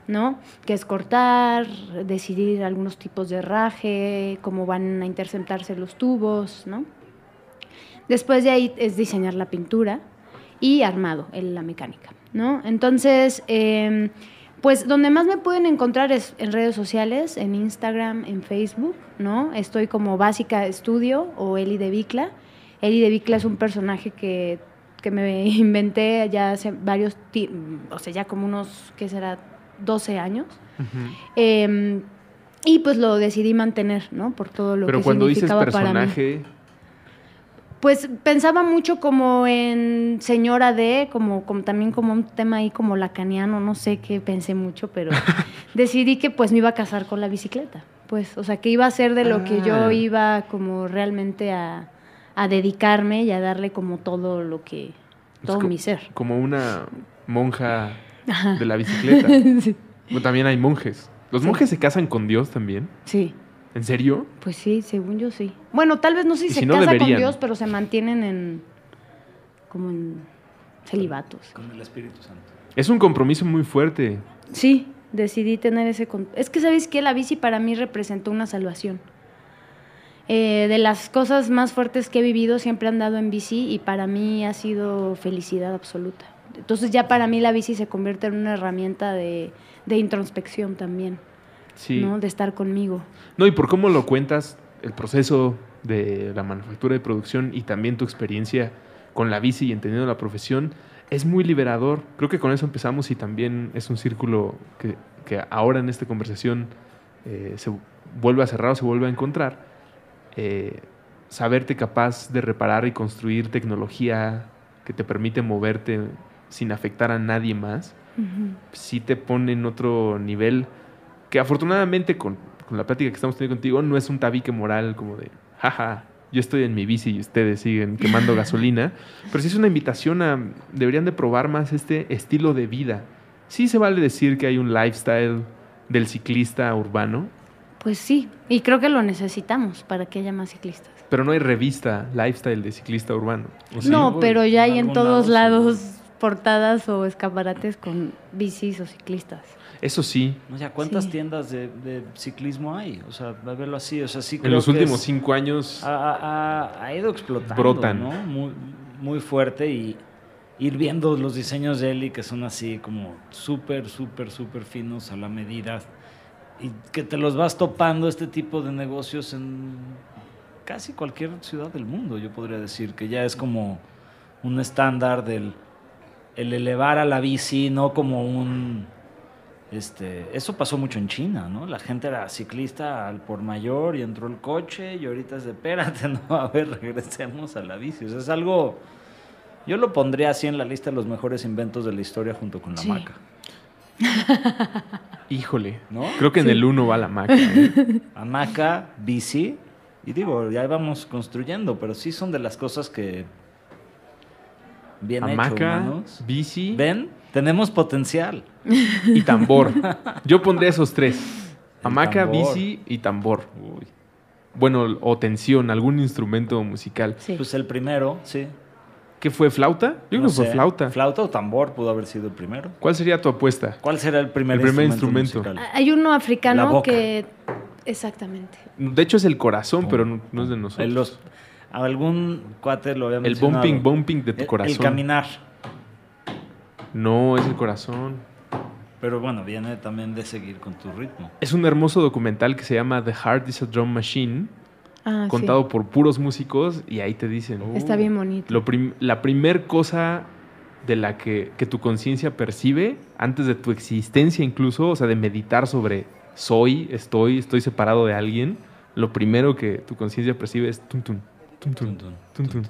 ¿No? Que es cortar, decidir algunos tipos de herraje, cómo van a interceptarse los tubos, ¿no? Después de ahí es diseñar la pintura y armado, la mecánica, ¿no? Entonces, eh, pues donde más me pueden encontrar es en redes sociales, en Instagram, en Facebook, ¿no? Estoy como Básica Estudio o Eli de Vicla. Eli de Vicla es un personaje que, que me inventé ya hace varios, o sea, ya como unos, ¿qué será? 12 años. Eh, y pues lo decidí mantener, ¿no? Por todo lo Pero que cuando dices significaba para mí. personaje, Pues pensaba mucho como en señora de, como, como también como un tema ahí como lacaniano, no sé qué pensé mucho, pero decidí que pues me iba a casar con la bicicleta. Pues, o sea, que iba a ser de lo que Ah. yo iba como realmente a, a dedicarme y a darle como todo lo que, todo mi ser. como una monja de la bicicleta. sí. Bueno, también hay monjes. ¿Los monjes se casan con Dios también? sí, ¿En serio? pues sí, según yo sí. Bueno, tal vez no sé si si se no, casa con. Dios, pero se mantienen en como en celibatos. Con el Espíritu Santo. Es un compromiso muy fuerte. Sí, decidí tener ese... Es que, ¿sabes qué? La bici para mí representó una salvación. Eh, de las cosas más fuertes que he vivido siempre he andado en bici y para mí ha sido felicidad absoluta. Entonces ya para mí la bici se convierte en una herramienta de, de introspección también, Sí. ¿no? De estar conmigo. No, y por cómo lo cuentas, el proceso de la manufactura y producción y también tu experiencia con la bici y entendiendo la profesión, es muy liberador. Creo que con eso empezamos y también es un círculo que, que ahora en esta conversación eh, se vuelve a cerrar o se vuelve a encontrar. Eh, saberte capaz de reparar y construir tecnología que te permite moverte sin afectar a nadie más, Ujú. sí te pone en otro nivel que afortunadamente con, con la plática que estamos teniendo contigo no es un tabique moral como de, jaja, yo estoy en mi bici y ustedes siguen quemando gasolina, pero sí es una invitación a, deberían de probar más este estilo de vida. Sí se vale decir que hay un lifestyle del ciclista urbano, Pues sí, y creo que lo necesitamos para que haya más ciclistas. pero no hay revista lifestyle de ciclista urbano. ¿o sí? No, pero ya hay en todos lado, lados portadas o escaparates con bicis o ciclistas. Eso sí, O sea, ¿cuántas Sí. tiendas de, de ciclismo hay? O sea, a verlo así, o sea, sí en creo los que últimos es- cinco años... ha, ha- ha ido explotando, Brotan. ¿no? Muy, muy fuerte y ir viendo los diseños de Eli que son así como súper, súper, súper finos a la medida y que te los vas topando este tipo de negocios en casi cualquier ciudad del mundo, yo podría decir, que ya es como un estándar del el elevar a la bici, no como un Este, eso pasó mucho en China, ¿no? La gente era ciclista al por mayor y entró el coche y ahorita es de, espérate, no, a ver, regresemos a la bici. O sea, es algo, yo lo pondría así en la lista de los mejores inventos de la historia junto con la Sí. maca. Híjole. ¿No? Creo que en el 1 va la maca. ¿eh? Hamaca, bici, y digo, ya vamos construyendo, pero sí son de las cosas que bien Hamaca, bici ¿Ven? Tenemos potencial. y tambor. Yo pondría esos tres. Hamaca, tambor. bici y tambor. Bueno, o tensión, algún instrumento musical. Sí. Pues el primero, sí. ¿Qué fue? ¿Flauta? Yo No creo que fue flauta. Flauta o tambor pudo haber sido el primero. ¿Cuál sería tu apuesta? ¿Cuál será el primer, El primer instrumento, instrumento. musical? Hay uno africano que... Exactamente. De hecho es el corazón, pero no, no es de nosotros. El- los- algún cuate lo había El mencionado. bumping, bumping de tu El- corazón. El caminar. No, es el corazón. Pero bueno, viene también de seguir con tu ritmo. Es un hermoso documental que se llama The Heart is a Drum Machine, Ah, sí. contado por puros músicos, y ahí te dicen. Está "Uh, bien bonito. Lo prim- la primer cosa de la que, que tu conciencia percibe, antes de tu existencia incluso, o sea, de meditar sobre soy, estoy, estoy separado de alguien, lo primero que tu conciencia percibe es tum tum, tum tum, tum.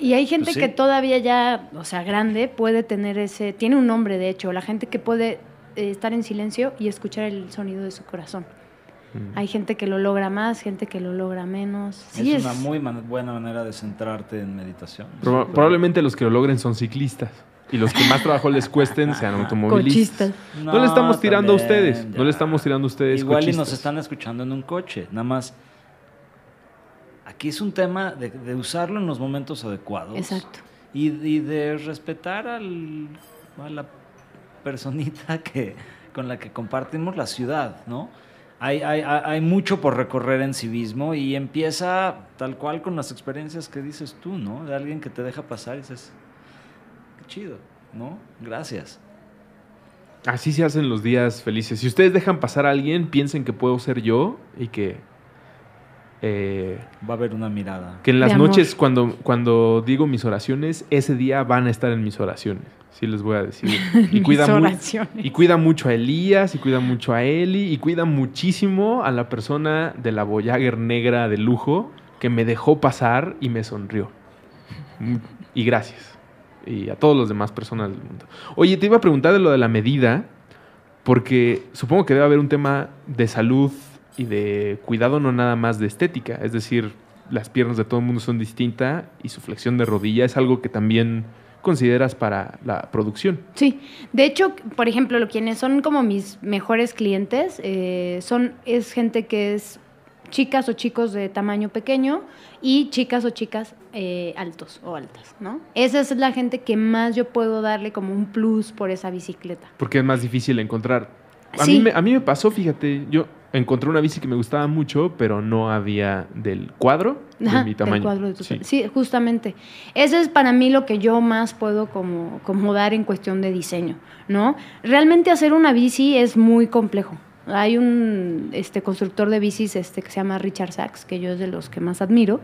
Y hay gente Pues sí. que todavía ya, o sea, grande, puede tener ese, tiene un nombre de hecho, la gente que puede eh, estar en silencio y escuchar el sonido de su corazón. Mm. Hay gente que lo logra más, gente que lo logra menos. Sí, es, una muy man- buena manera de centrarte en meditación. Proba- probablemente los que lo logren son ciclistas. Y los que más trabajo les cuesten sean automovilistas. No, le estamos tirando a ustedes. No le estamos tirando a ustedes. Igual y nos están escuchando en un coche. Nada más. Aquí es un tema de, de usarlo en los momentos adecuados. Exacto. Y, y de respetar al, a la personita que, con la que compartimos la ciudad, ¿no? Hay, hay, hay hay mucho por recorrer en civismo y empieza tal cual con las experiencias que dices tú, ¿no? De alguien que te deja pasar y dices, qué chido, ¿no? Gracias. Así se hacen los días felices. Si ustedes dejan pasar a alguien, piensen que puedo ser yo y que, eh, Va a haber una mirada. que en las De amor. noches cuando, cuando digo mis oraciones, ese día van a estar en mis oraciones. Sí les voy a decir. Y cuida, Mis mu- oraciones. y cuida mucho a Elías, y cuida mucho a Eli, y cuida muchísimo a la persona de la Voyager negra de lujo que me dejó pasar y me sonrió. Y gracias. Y a todos los demás personas del mundo. Oye, te iba a preguntar de lo de la medida, porque supongo que debe haber un tema de salud y de cuidado, no nada más de estética. Es decir, las piernas de todo el mundo son distintas y su flexión de rodilla es algo que también consideras para la producción. Sí, de hecho, por ejemplo, lo- quienes son como mis mejores clientes eh, son es gente que es chicas o chicos de tamaño pequeño y chicas o chicas eh, altos o altas, ¿no? Esa es la gente que más yo puedo darle como un plus por esa bicicleta. Porque es más difícil encontrar. A, Sí. mí, me, a mí me pasó, fíjate, yo encontré una bici que me gustaba mucho, pero no había del cuadro Ajá, de mi del tamaño. cuadro de tu Sí. Sí, justamente. Eso es para mí lo que yo más puedo como, como dar en cuestión de diseño, ¿no? Realmente hacer una bici es muy complejo. Hay un este, constructor de bicis este, que se llama Richard Sachs, que yo es de los que más admiro,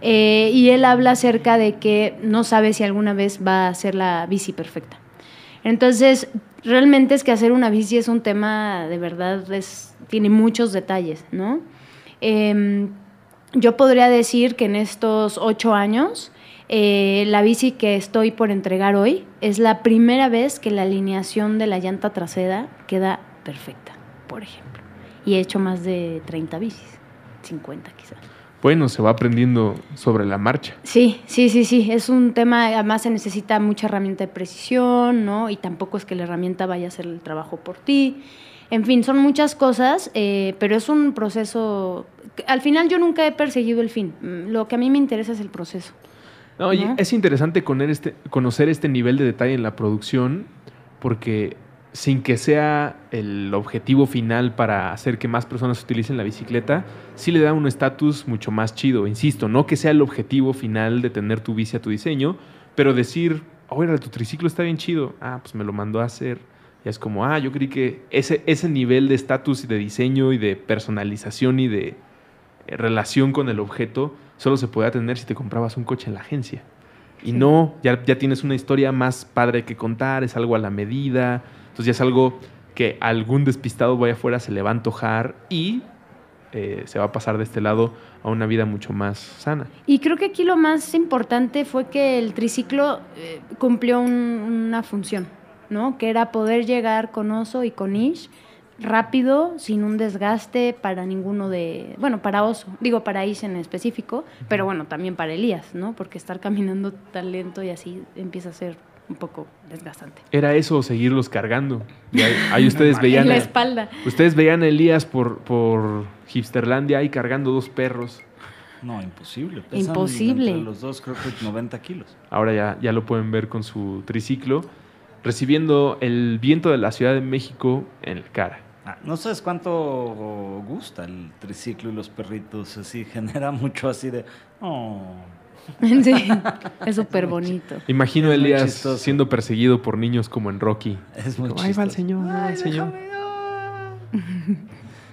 eh, y él habla acerca de que no sabe si alguna vez va a ser la bici perfecta. Entonces, realmente es que hacer una bici es un tema, de verdad, es, tiene muchos detalles, ¿no? Em, yo podría decir que en estos ocho años, eh, la bici que estoy por entregar hoy es la primera vez que la alineación de la llanta trasera queda perfecta, por ejemplo. Y he hecho más de 30 bicis, 50 quizás. Bueno, se va aprendiendo sobre la marcha. Sí, sí, sí, sí. Es un tema, además se necesita mucha herramienta de precisión, ¿no? Y tampoco es que la herramienta vaya a hacer el trabajo por ti. En fin, son muchas cosas, eh, pero es un proceso. Al final yo nunca he perseguido el fin. Mm, Lo que a mí me interesa es el proceso. No, y ¿No? es interesante conocer este, conocer este nivel de detalle en la producción, porque sin que sea el objetivo final para hacer que más personas utilicen la bicicleta, sí le da un estatus mucho más chido. Insisto, no que sea el objetivo final de tener tu bici a tu diseño, pero decir, oye, tu triciclo está bien chido. Ah, pues me lo mandó a hacer. Y es como, ah, yo creí que ese, ese nivel de estatus y de diseño y de personalización y de relación con el objeto solo se podía tener si te comprabas un coche en la agencia. Y no, ya, ya tienes una historia más padre que contar, es algo a la medida, entonces ya es algo que algún despistado vaya afuera se le va a antojar y eh, se va a pasar de este lado a una vida mucho más sana. Y creo que aquí lo más importante fue que el triciclo eh, cumplió un- una función, ¿no? Que era poder llegar con Oso y con Ish rápido, sin un desgaste para ninguno de, bueno, para Oso, digo para Ish en específico, pero bueno, también para Elías, ¿no? Porque estar caminando tan lento y así empieza a ser un poco desgastante. Era eso, seguirlos cargando. Y ahí, ahí ustedes veían, En la a, espalda. ustedes veían a Elías por, por Hipsterlandia ahí cargando dos perros. No, imposible. Pesan Imposible. entre los dos creo que 90 kilos. Ahora ya, ya lo pueden ver con su triciclo, recibiendo el viento de la Ciudad de México en la cara. Ah, no sabes cuánto gusta el triciclo y los perritos, así genera mucho así de... Oh. Sí, es súper bonito. Imagino a Elías chistoso. siendo perseguido por niños como en Rocky. Es muy Como, Ahí va el chistoso. señor, ahí va el señor.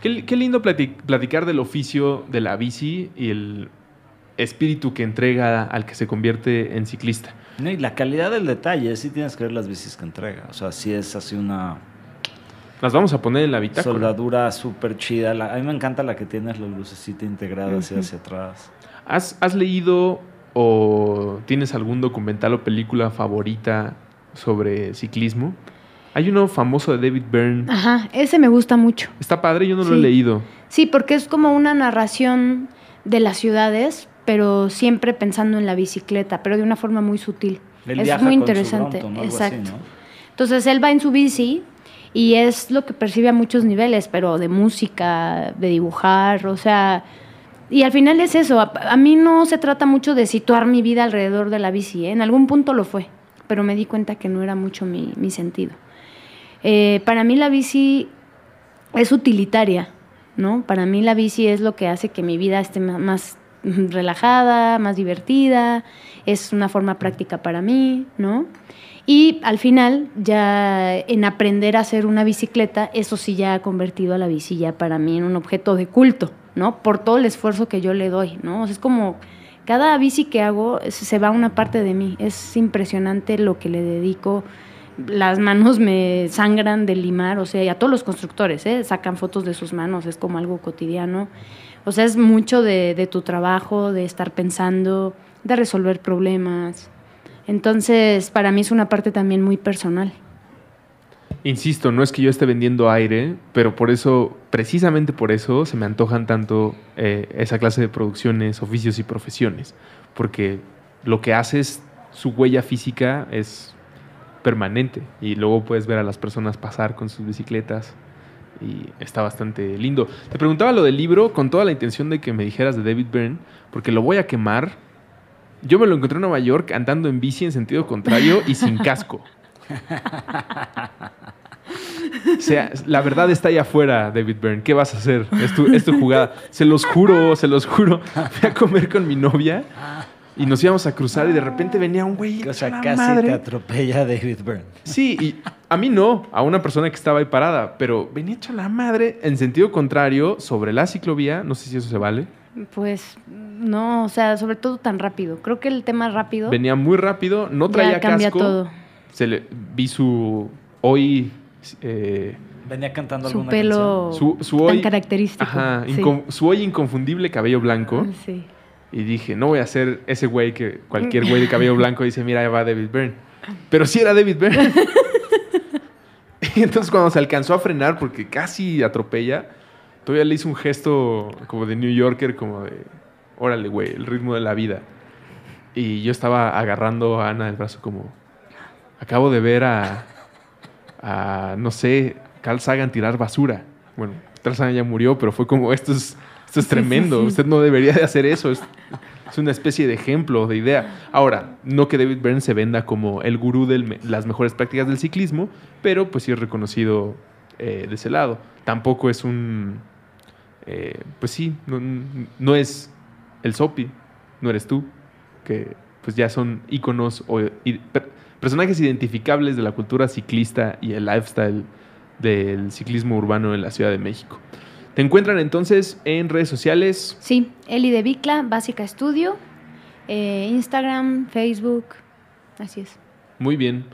Qué, qué lindo plati- platicar del oficio de la bici y el espíritu que entrega al que se convierte en ciclista. No, y la calidad del detalle, sí tienes que ver las bicis que entrega. O sea, sí es así una Las vamos a poner en la bitácora. soldadura súper chida. La- a mí me encanta la que tienes la lucecita integrada hacia, hacia atrás. ¿Has, has leído o tienes algún documental o película favorita sobre ciclismo? Hay uno famoso de David Byrne. Ajá, ese me gusta mucho. Está padre, yo no lo he leído. Sí, porque es como una narración de las ciudades, pero siempre pensando en la bicicleta, pero de una forma muy sutil. Él es viaja muy con su interesante. Brompton así, Exacto. ¿no? Entonces él va en su bici y es lo que percibe a muchos niveles, pero de música, de dibujar, o sea, y al final es eso. A, mí no se trata mucho de situar mi vida alrededor de la bici, ¿eh? en algún punto lo fue, pero me di cuenta que no era mucho mi, sentido. Eh, para mí la bici es utilitaria, ¿no? Para mí la bici es lo que hace que mi vida esté más relajada, más divertida, es una forma práctica para mí, ¿no? Y al final, ya en aprender a hacer una bicicleta, eso sí ya ha convertido a la bici ya para mí en un objeto de culto, ¿no? Por todo el esfuerzo que yo le doy, ¿no? Es como cada bici que hago se va una parte de mí. Es impresionante lo que le dedico. Las manos me sangran de limar, o sea, y a todos los constructores, ¿eh? Sacan fotos de sus manos, es como algo cotidiano. O sea, es mucho de, de tu trabajo, de estar pensando, de resolver problemas. Entonces, para mí es una parte también muy personal. Insisto, no es que yo esté vendiendo aire, pero por eso, precisamente por eso, se me antojan tanto eh, esa clase de producciones, oficios y profesiones. Porque lo que haces, su huella física es permanente. Y luego puedes ver a las personas pasar con sus bicicletas. Y está bastante lindo. Te preguntaba lo del libro con toda la intención de que me dijeras de David Byrne, porque lo voy a quemar. Yo me lo encontré en Nueva York andando en bici en sentido contrario y sin casco. O sea, la verdad está ahí afuera, David Byrne. ¿Qué vas a hacer? Es tu, es tu jugada. Se los juro, se los juro. Fui a comer con mi novia y nos íbamos a cruzar y de repente venía un güey. O sea, casi madre. te atropella David Byrne. Sí, y a mí no, a una persona que estaba ahí parada, pero venía hecho la madre en sentido contrario sobre la ciclovía. No sé si eso se vale. Pues no, o sea, sobre todo tan rápido. Creo que el tema rápido Venía muy rápido, no traía ya cambia casco. todo. Se le, vi su hoy. Eh, Venía cantando Su alguna pelo su, su tan hoy. característico. Ajá, sí. incon- su hoy inconfundible cabello blanco. Sí. Y dije, no voy a ser ese güey que cualquier güey de cabello blanco dice, mira, ahí va David Byrne. Pero sí era David Byrne. y entonces cuando se alcanzó a frenar, porque casi atropella, todavía le hizo un gesto como de New Yorker, como de, órale, güey, el ritmo de la vida. Y yo estaba agarrando a Ana del brazo como, acabo de ver a, a, no sé, Carl Sagan tirar basura. Bueno, Carl Sagan ya murió, pero fue como, esto es, esto es Sí, sí, tremendo, sí. usted no debería de hacer eso, es, es una especie de ejemplo, de idea. Ahora, no que David Byrne se venda como el gurú de las mejores prácticas del ciclismo, pero pues sí es reconocido eh, de ese lado. Tampoco es un, eh, pues sí, no, no es el Sopi, no eres tú, que pues ya son íconos o personajes identificables de la cultura ciclista y el lifestyle del ciclismo urbano en la Ciudad de México. Te encuentran entonces en redes sociales. Sí, Eli de Bicla, Básica Estudio, eh, Instagram, Facebook, así es. Muy bien.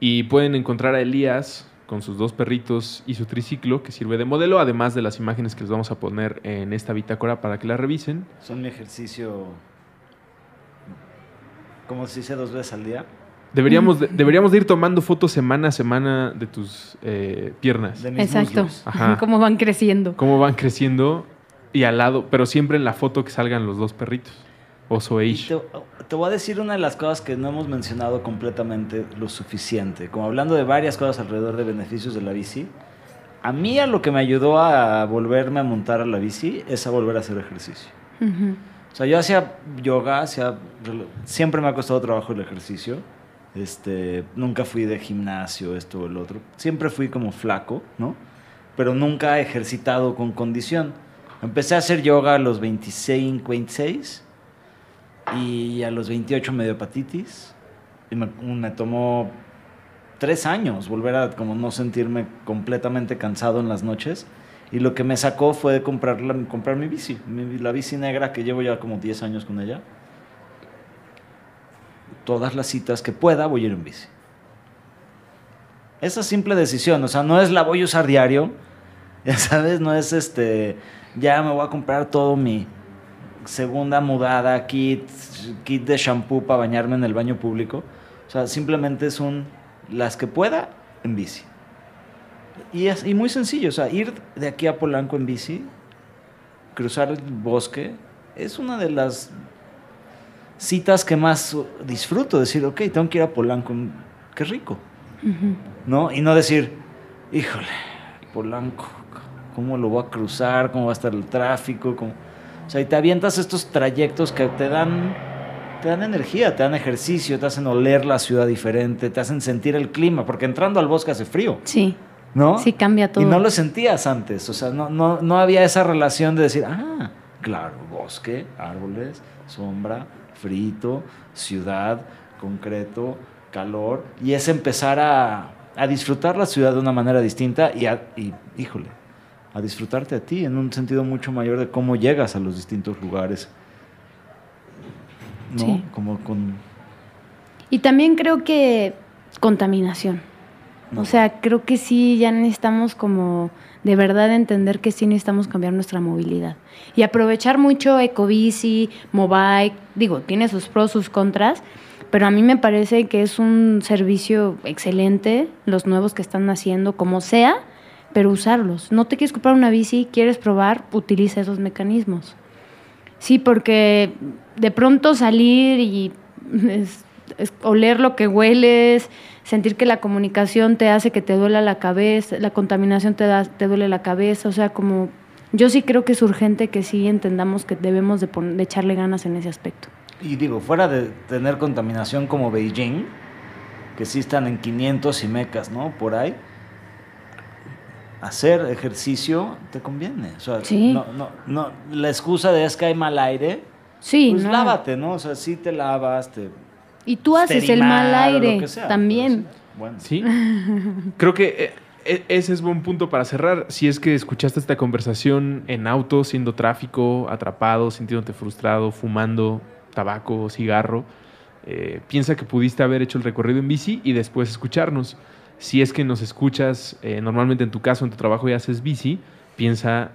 Y pueden encontrar a Elías con sus dos perritos y su triciclo que sirve de modelo, además de las imágenes que les vamos a poner en esta bitácora para que la revisen. Son mi ejercicio, como se dice, dos veces al día. Deberíamos de, deberíamos de ir tomando fotos semana a semana de tus eh, piernas. De mis Exacto. Ajá. Cómo van creciendo. Cómo van creciendo y al lado, pero siempre en la foto que salgan los dos perritos. Oso e Y Ish. te, te voy a decir una de las cosas que no hemos mencionado completamente lo suficiente. Como hablando de varias cosas alrededor de beneficios de la bici. A mí a lo que me ayudó a volverme a montar a la bici es a volver a hacer ejercicio. O sea, yo hacía yoga, hacía, siempre me ha costado trabajo el ejercicio. Este, nunca fui de gimnasio, esto o el otro. Siempre fui como flaco, ¿no? Pero nunca ejercitado con condición. Empecé a hacer yoga a los 25, 26 y a los 28 me dio hepatitis. Y me, tomó tres años volver a como no sentirme completamente cansado en las noches. Y lo que me sacó fue de comprar, comprar mi bici, la bici negra que llevo ya como 10 años con ella. Todas las citas que pueda voy a ir en bici. Esa simple decisión, o sea, no es la voy a usar diario, ya sabes, no es este, ya me voy a comprar todo mi segunda mudada, kit, kit de shampoo para bañarme en el baño público. O sea, simplemente es un, las que pueda, en bici. Y, es, muy sencillo, o sea, ir de aquí a Polanco en bici, cruzar el bosque, es una de las citas que más disfruto. Decir, ok, tengo que ir a Polanco, qué rico. ¿no? Y no decir, híjole, Polanco, ¿cómo lo voy a cruzar? ¿Cómo va a estar el tráfico? ¿Cómo? O sea, y te avientas estos trayectos que te dan, te dan energía, te dan ejercicio, te hacen oler la ciudad diferente, te hacen sentir el clima, porque entrando al bosque hace frío. Sí, ¿no? sí cambia todo. Y no lo sentías antes, o sea, no, no, no había esa relación de decir, ah, claro, bosque, árboles, sombra, frito, ciudad, concreto, calor, y es empezar a, a disfrutar la ciudad de una manera distinta y, a- y, híjole, a disfrutarte a ti en un sentido mucho mayor de cómo llegas a los distintos lugares. ¿No? Sí. Como con... Y también creo que contaminación. O sea, creo que sí, ya necesitamos como de verdad entender que sí necesitamos cambiar nuestra movilidad. Y aprovechar mucho Ecobici, Mobike, digo, tiene sus pros, sus contras, pero a mí me parece que es un servicio excelente, los nuevos que están haciendo, como sea, pero usarlos. No te quieres comprar una bici, quieres probar, utiliza esos mecanismos. Sí, porque de pronto salir y oler lo que hueles, sentir que la comunicación te hace que te duela la cabeza, la contaminación te, da, te duele la cabeza, o sea, como yo sí creo que es urgente que sí entendamos que debemos de, pon- de echarle ganas en ese aspecto. Y digo, fuera de tener contaminación como Beijing, que sí están en 500 y mecas, ¿no? Por ahí, hacer ejercicio te conviene. O sea, Sí. no, no, no, la excusa de es que hay mal aire, Sí, pues no. lávate, ¿no? O sea, sí te lavas, te... Y tú haces el mal aire que sea, también. sí, Bueno. Sí. Creo que eh, e- ese es buen punto para cerrar. Si es que escuchaste esta conversación en auto, siendo tráfico, atrapado, sintiéndote frustrado, fumando tabaco, cigarro, eh, piensa que pudiste haber hecho el recorrido en bici y después escucharnos. Si es que nos escuchas, eh, normalmente en tu caso, en tu trabajo y haces bici, piensa,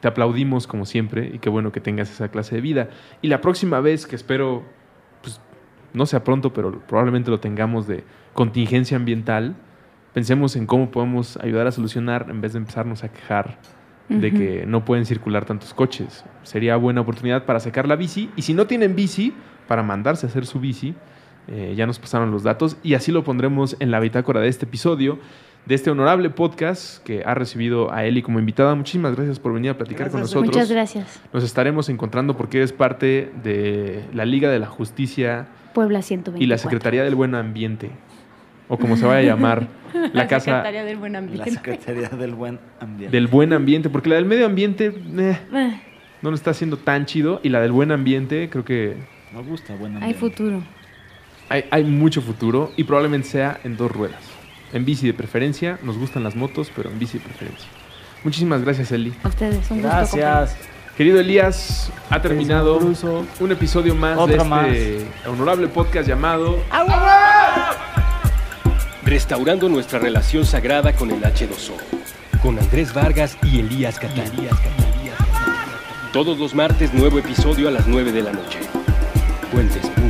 te aplaudimos como siempre y qué bueno que tengas esa clase de vida. Y la próxima vez que espero, no sea pronto, pero probablemente lo tengamos de contingencia ambiental, pensemos en cómo podemos ayudar a solucionar en vez de empezarnos a quejar de que no pueden circular tantos coches. Sería buena oportunidad para sacar la bici y si no tienen bici, para mandarse a hacer su bici. Eh, ya nos pasaron los datos y así lo pondremos en la bitácora de este episodio, de este honorable podcast que ha recibido a Eli como invitada. Muchísimas gracias por venir a platicar con nosotros. Muchas gracias. Nos estaremos encontrando porque eres parte de la Liga de la Justicia Puebla 124. y la Secretaría del Buen Ambiente, o como se vaya a llamar, la Casa Secretaría del Buen La Ambiente. Secretaría del Buen Ambiente. del Buen Ambiente, porque la del Medio Ambiente eh, Eh, no lo está haciendo tan chido, y la del Buen Ambiente creo que Me gusta, buen Hay ambiente. futuro. hay, hay mucho futuro y probablemente sea en dos ruedas. En bici de preferencia, nos gustan las motos, pero en bici de preferencia. Muchísimas gracias, Eli. A ustedes, un gusto. Gracias. Querido Elías, ha terminado un episodio más de este honorable podcast llamado Restaurando nuestra relación sagrada con el H2O, con Andrés Vargas y Elías Catalías. Todos los martes, nuevo episodio a las 9 de la noche. Puentes.me